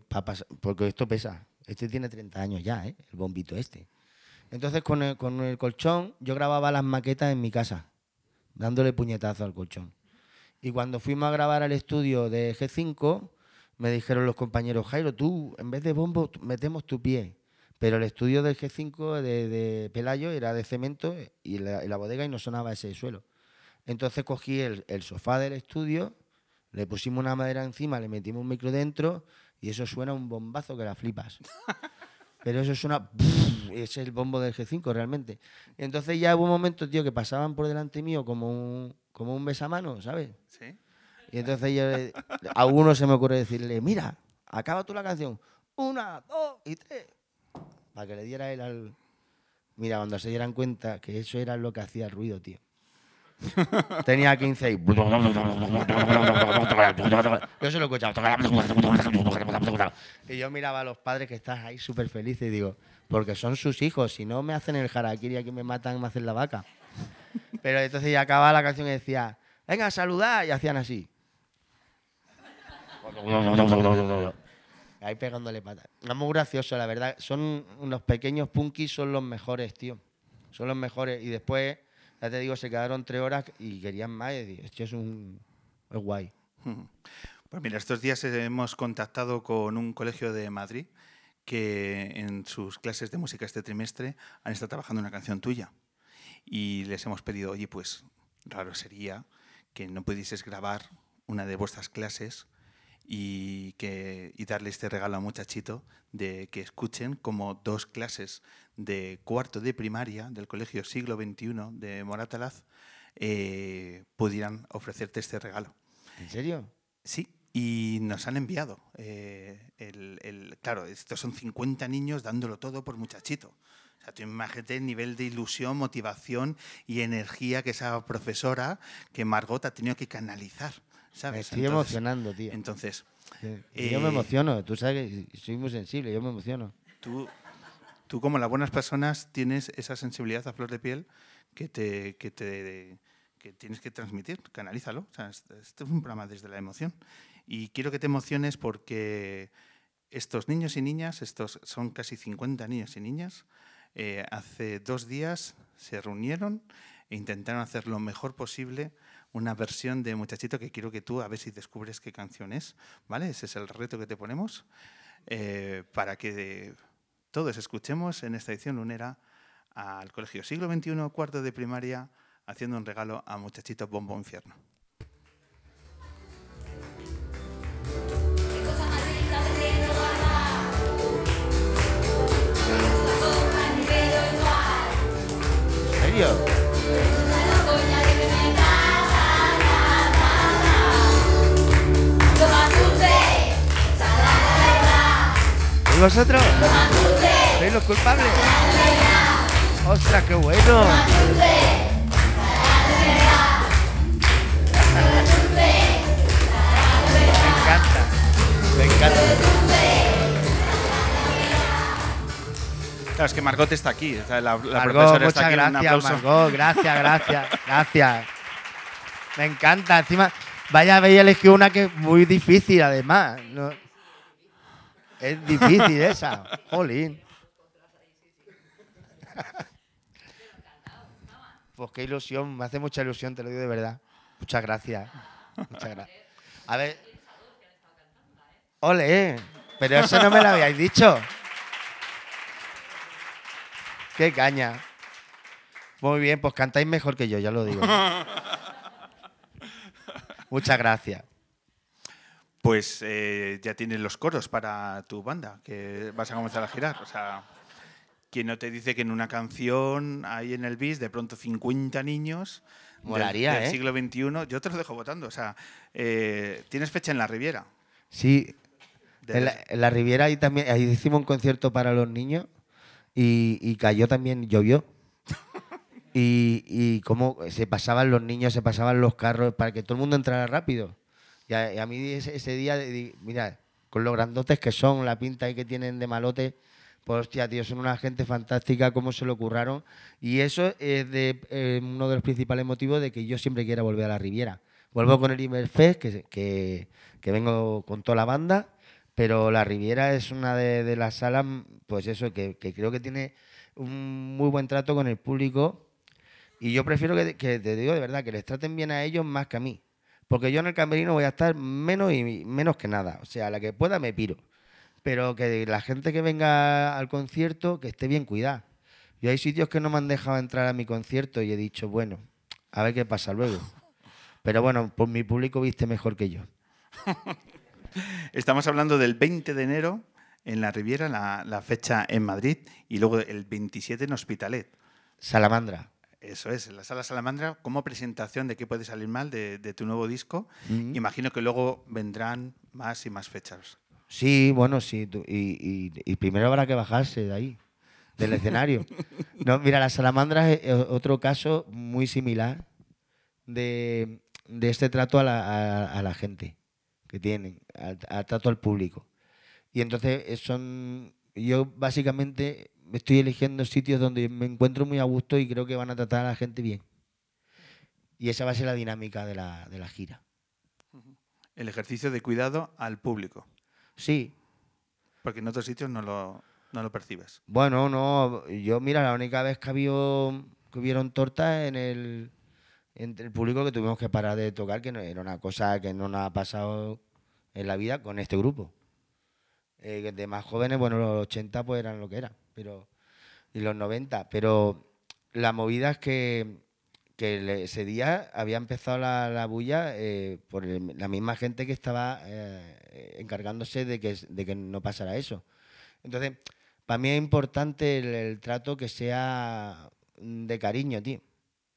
porque esto pesa. Este tiene 30 años ya, ¿eh? el bombito este. Entonces con el, colchón yo grababa las maquetas en mi casa, dándole puñetazo al colchón. Y cuando fuimos a grabar al estudio de G5, me dijeron los compañeros, Jairo, tú en vez de bombo metemos tu pie. Pero el estudio del G5 de, Pelayo era de cemento y la bodega y no sonaba ese suelo. Entonces cogí el, el sofá del estudio, le pusimos una madera encima, le metimos un micro dentro y eso suena un bombazo que la flipas. (laughs) Pero eso suena... es el bombo del G5 realmente. Entonces ya hubo un momento, tío, que pasaban por delante mío como un, como un besamano, ¿sabes? Sí. Y entonces yo, le- a uno se me ocurre decirle, mira, acaba tú la canción. Una, dos y tres. Para que le diera él al... Mira, cuando se dieran cuenta que eso era lo que hacía el ruido, tío. Tenía 15 y... Yo se lo escuchaba. Y yo miraba a los padres que están ahí súper felices y digo, porque son sus hijos, si no me hacen el harakiri aquí me matan, me hacen la vaca. Pero entonces ya acababa la canción y decía, venga, saludad, y hacían así. Ahí pegándole patas. Es muy gracioso, la verdad. Son unos pequeños punkis, son los mejores, tío. Son los mejores. Y después, ya te digo, se quedaron tres horas y querían más. Y esto es un... es guay. Pues mira, estos días hemos contactado con un colegio de Madrid que en sus clases de música este trimestre han estado trabajando una canción tuya. Y les hemos pedido, oye, pues raro sería que no pudieses grabar una de vuestras clases y, que, y darle este regalo a muchachito de que escuchen como dos clases de cuarto de primaria del Colegio Siglo XXI de Moratalaz eh, pudieran ofrecerte este regalo. ¿En serio? Sí, y nos han enviado. eh, el, el- claro, estos son 50 niños dándolo todo por muchachito. O sea, tú imagínate el nivel de ilusión, motivación y energía que esa profesora, que Margot ha tenido que canalizar. ¿sabes? Me estoy emocionando, tío. Entonces, Sí. Yo me eh, emociono. Tú sabes que soy muy sensible, yo me emociono. Tú, tú como las buenas personas tienes esa sensibilidad a flor de piel que te, que te que tienes que transmitir, canalízalo. O sea, es- este es un programa desde la emoción. Y quiero que te emociones porque estos niños y niñas, estos son casi 50 niños y niñas, eh, hace dos días se reunieron e intentaron hacer lo mejor posible una versión de Muchachito que quiero que tú a ver si descubres qué canción es, ¿vale? Ese es el reto que te ponemos eh, para que todos escuchemos en esta edición lunera al Colegio Siglo XXI, cuarto de primaria, haciendo un regalo a Muchachito Bombo Infierno. ¿En serio? ¿Y vosotros? ¿Sois los culpables? ¡Ostras, qué bueno! Me encanta, me encanta. Claro, es que Margot está aquí, la, la Margot, profesora está aquí. un gracias, aplauso. Margot, gracias, gracias, (laughs) gracias. Me encanta, encima, vaya, habéis elegido una que es muy difícil, además. ¿no? Es difícil esa, jolín. Pues qué ilusión, me hace mucha ilusión, te lo digo de verdad. Muchas gracias. Muchas gracias. A ver. Ole, pero eso no me lo habíais dicho. Qué caña. Muy bien, pues cantáis mejor que yo, ya lo digo. Muchas gracias. Pues eh, ya tienes los coros para tu banda, que vas a comenzar a girar. O sea, ¿Quién no te dice que en una canción hay en el bis de pronto 50 niños del- Molaría, del, ¿eh? siglo XXI? Yo te lo dejo votando. O sea, eh, tienes fecha en la Riviera. Sí, en la, en la Riviera ahí también ahí hicimos un concierto para los niños y, y cayó también, llovió. (laughs) Y, y cómo se pasaban los niños, se pasaban los carros para que todo el mundo entrara rápido. Y a, y a mí ese, ese día, mira, con los grandotes que son, la pinta ahí que tienen de malote, pues hostia, tío, son una gente fantástica, cómo se lo curraron. Y eso es de, eh, uno de los principales motivos de que yo siempre quiera volver a la Riviera. Vuelvo con el Iberfest, que, que, que vengo con toda la banda, pero la Riviera es una de, las salas, pues eso, que, que creo que tiene un muy buen trato con el público. Y yo prefiero que, que te digo de verdad, que les traten bien a ellos más que a mí. Porque yo en el camerino voy a estar menos y menos que nada. O sea, la que pueda me piro. Pero que la gente que venga al concierto, que esté bien cuidada. Yo hay sitios que no me han dejado entrar a mi concierto y he dicho, bueno, a ver qué pasa luego. (laughs) Pero bueno, pues mi público viste mejor que yo. (laughs) Estamos hablando del 20 de enero en la Riviera, la, la fecha en Madrid, y luego el 27 en Hospitalet. Salamandra. Eso es, en la Sala Salamandra, como presentación de qué puede salir mal de, de tu nuevo disco. Imagino que luego vendrán más y más fechas. Sí, bueno, sí. tú- y, y- y primero habrá que bajarse de ahí, del (laughs) escenario. No, mira, la salamandra es otro caso muy similar de, de este trato a la, a- a la gente que tienen, al, al trato al público. Y entonces eh, son. Yo básicamente estoy eligiendo sitios donde me encuentro muy a gusto y creo que van a tratar a la gente bien. Y esa va a ser la dinámica de la, de la gira. El ejercicio de cuidado al público. Sí, Porque en otros sitios no lo, no lo percibes. Bueno, no, yo mira, la única vez que, habido, que hubieron tortas en el, entre el público que tuvimos que parar de tocar, que no, era una cosa que no nos ha pasado en la vida con este grupo. Eh, de más jóvenes, bueno, los 80 pues eran lo que eran, pero, y los 90, pero la movida es que, que ese día había empezado la, la bulla eh, por la misma gente que estaba eh, encargándose de que, de que no pasara eso. Entonces, para mí es importante el, trato que sea mm, de cariño, tío,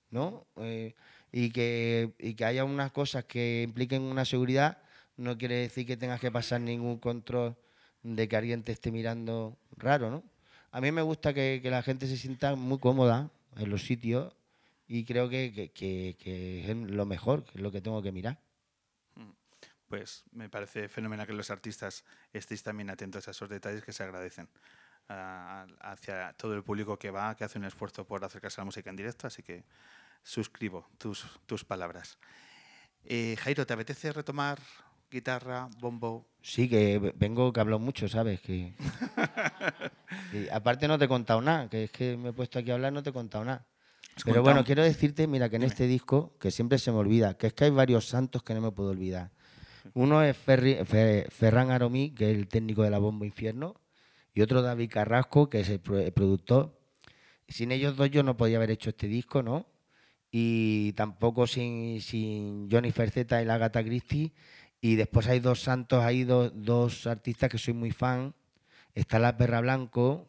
¿no? Eh, y, que, y que haya unas cosas que impliquen una seguridad, no quiere decir que tengas que pasar ningún control de que alguien te esté mirando raro, ¿no? A mí me gusta que, que la gente se sienta muy cómoda en los sitios y creo que, que- que- que es lo mejor, que es lo que tengo que mirar. Pues me parece fenomenal que los artistas estéis también atentos a esos detalles que se agradecen ah, hacia todo el público que va, que hace un esfuerzo por acercarse a la música en directo, así que suscribo tus, tus palabras. Eh, Jairo, ¿te apetece retomar guitarra, bombo? Sí, que ve- vengo que hablo mucho, ¿sabes? Que, (laughs) aparte no te he contado nada, que es que me he puesto aquí a hablar, no te he contado nada. Pero bueno, quiero decirte, mira, que en este disco, que siempre se me olvida, que es que hay varios santos que no me puedo olvidar. Uno es Ferri- Fe- Ferran Aromí, que es el técnico de la Bomba Infierno, y otro David Carrasco, que es el, pro- el productor. Sin ellos dos yo no podía haber hecho este disco, ¿no? Y tampoco sin, sin Johnny Ferceta y la Gata Christie. Y después hay dos santos, hay dos, dos artistas que soy muy fan. Está la Perra Blanco,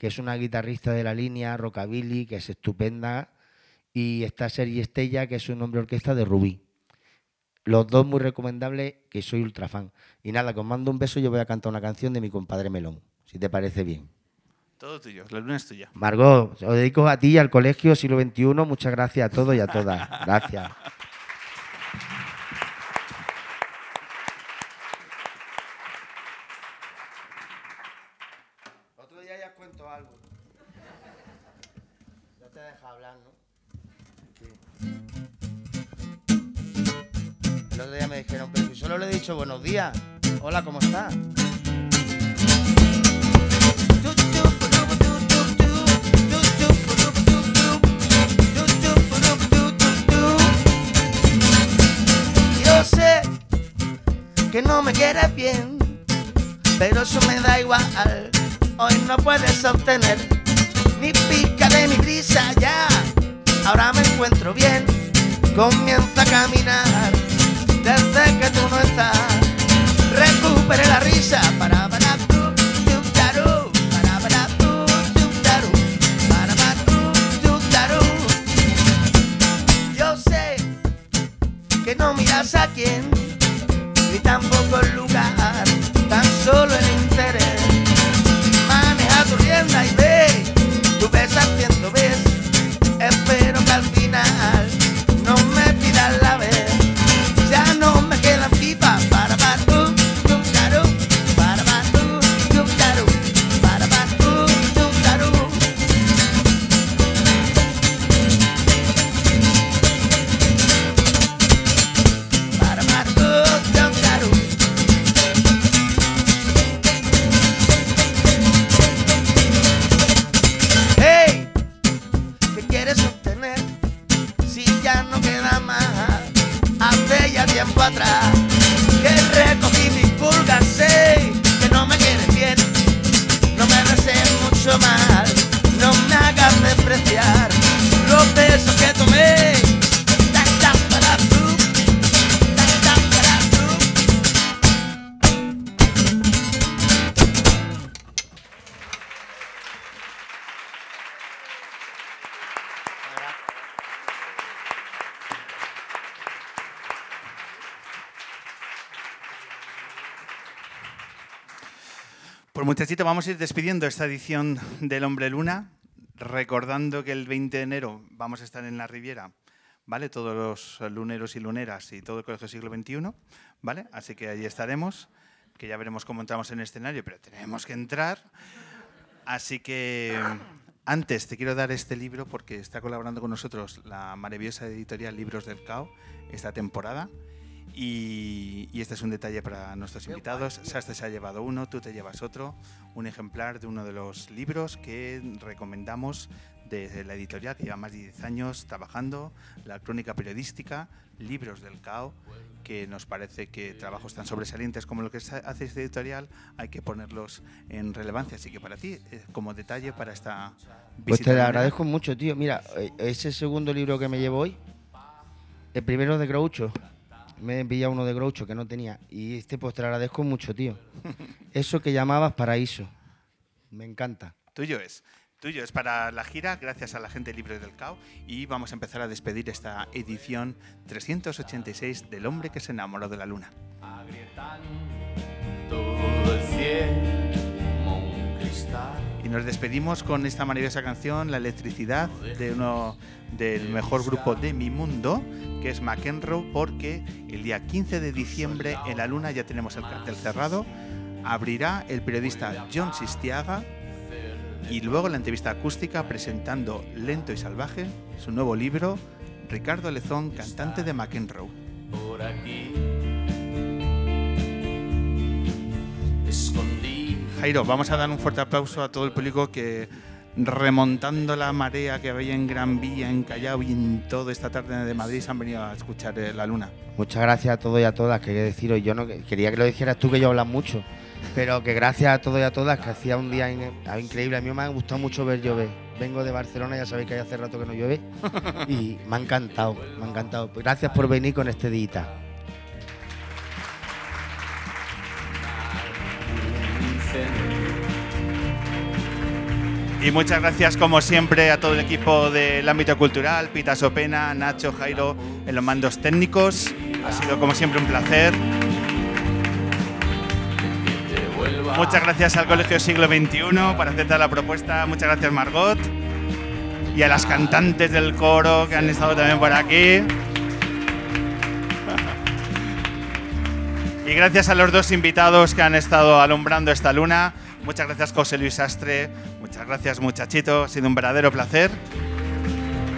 que es una guitarrista de la línea, Rockabilly, que es estupenda. Y está Sergi Estella, que es un hombre orquesta de Rubí. Los dos muy recomendables, que soy ultra fan. Y nada, que os mando un beso y yo voy a cantar una canción de mi compadre Melón, si te parece bien. Todo tuyo, la luna es tuya. Margot, os dedico a ti y al colegio siglo XXI. Muchas gracias a todos y a todas. Gracias. Solo le he dicho buenos días. Hola, ¿cómo estás? Yo sé que no me quieres bien, pero eso me da igual. Hoy no puedes obtener ni pica de mi risa ya. Ahora me encuentro bien, comienza a caminar desde que tú no estás. Recupere la risa para para tú, para para tú, yutaru, para para tú, yutaru. Yo sé que no miras a quién, ni tampoco el lugar, tan solo el interés. Maneja tu rienda y ve, tú ves a vamos a ir despidiendo esta edición del Hombre Luna, recordando que el 20 de enero vamos a estar en la Riviera, ¿vale? Todos los luneros y luneras y todo el Colegio Siglo XXI, ¿vale? Así que allí estaremos, que ya veremos cómo entramos en el escenario, pero tenemos que entrar. Así que antes te quiero dar este libro porque está colaborando con nosotros la maravillosa editorial Libros del Cao esta temporada. Y, y este es un detalle para nuestros invitados. Sastre se ha llevado uno, tú te llevas otro, un ejemplar de uno de los libros que recomendamos de la editorial que lleva más de 10 años trabajando, la crónica periodística, libros del CAO, que nos parece que trabajos tan sobresalientes como lo que hace esta editorial hay que ponerlos en relevancia. Así que para ti, eh, como detalle para esta visita. Pues te lo agradezco mucho, tío. Mira, eh, ese segundo libro que me llevo hoy, el primero de Groucho, me he pillado uno de Groucho que no tenía. Y este pues te lo agradezco mucho, tío. (laughs) Eso que llamabas paraíso. Me encanta. Tuyo es. Tuyo es para la gira, gracias a la gente libre del CAO. Y vamos a empezar a despedir esta edición 386 del hombre que se enamoró de la luna. Todo el cielo nos despedimos con esta maravillosa canción, La electricidad, de uno del mejor grupo de mi mundo, que es McEnroe, porque el día 15 de diciembre en la luna ya tenemos el cartel cerrado. Abrirá el periodista John Sistiaga y luego la entrevista acústica presentando Lento y Salvaje, su nuevo libro, Ricardo Lezón, cantante de McEnroe. Por aquí Jairo, vamos a dar un fuerte aplauso a todo el público que remontando la marea que había en Gran Vía, en Callao y en toda esta tarde de Madrid se han venido a escuchar eh, la luna. Muchas gracias a todos y a todas, que deciros, yo no quería que lo dijeras tú, que yo hablas mucho, pero que gracias a todos y a todas, que hacía un día in- increíble. A mí me ha gustado mucho ver llover. Vengo de Barcelona, ya sabéis que hace rato que no llueve, y me ha encantado, me ha encantado. Gracias por venir con este día. Y muchas gracias como siempre a todo el equipo del ámbito cultural, Pita Sopena, Nacho, Jairo en los mandos técnicos. Ha sido como siempre un placer. Muchas gracias al Colegio Siglo XXI por aceptar la propuesta. Muchas gracias Margot. Y a las cantantes del coro que han estado también por aquí. Y gracias a los dos invitados que han estado alumbrando esta luna. Muchas gracias José Luis Astre. Muchas gracias muchachito. Ha sido un verdadero placer.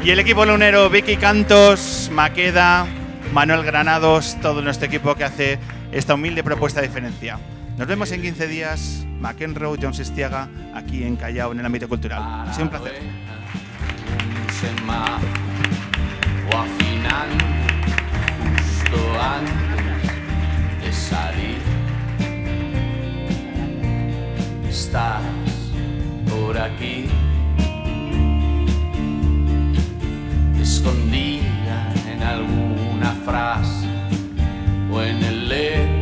Y el equipo lunero, Vicky Cantos, Maqueda, Manuel Granados, todo nuestro equipo que hace esta humilde propuesta de diferencia. Nos vemos en 15 días. McEnroe, John Sestiaga, aquí en Callao, en el ámbito cultural. Ha sido un placer. o justo antes salir. Estás por aquí, escondida en alguna frase o en el lecho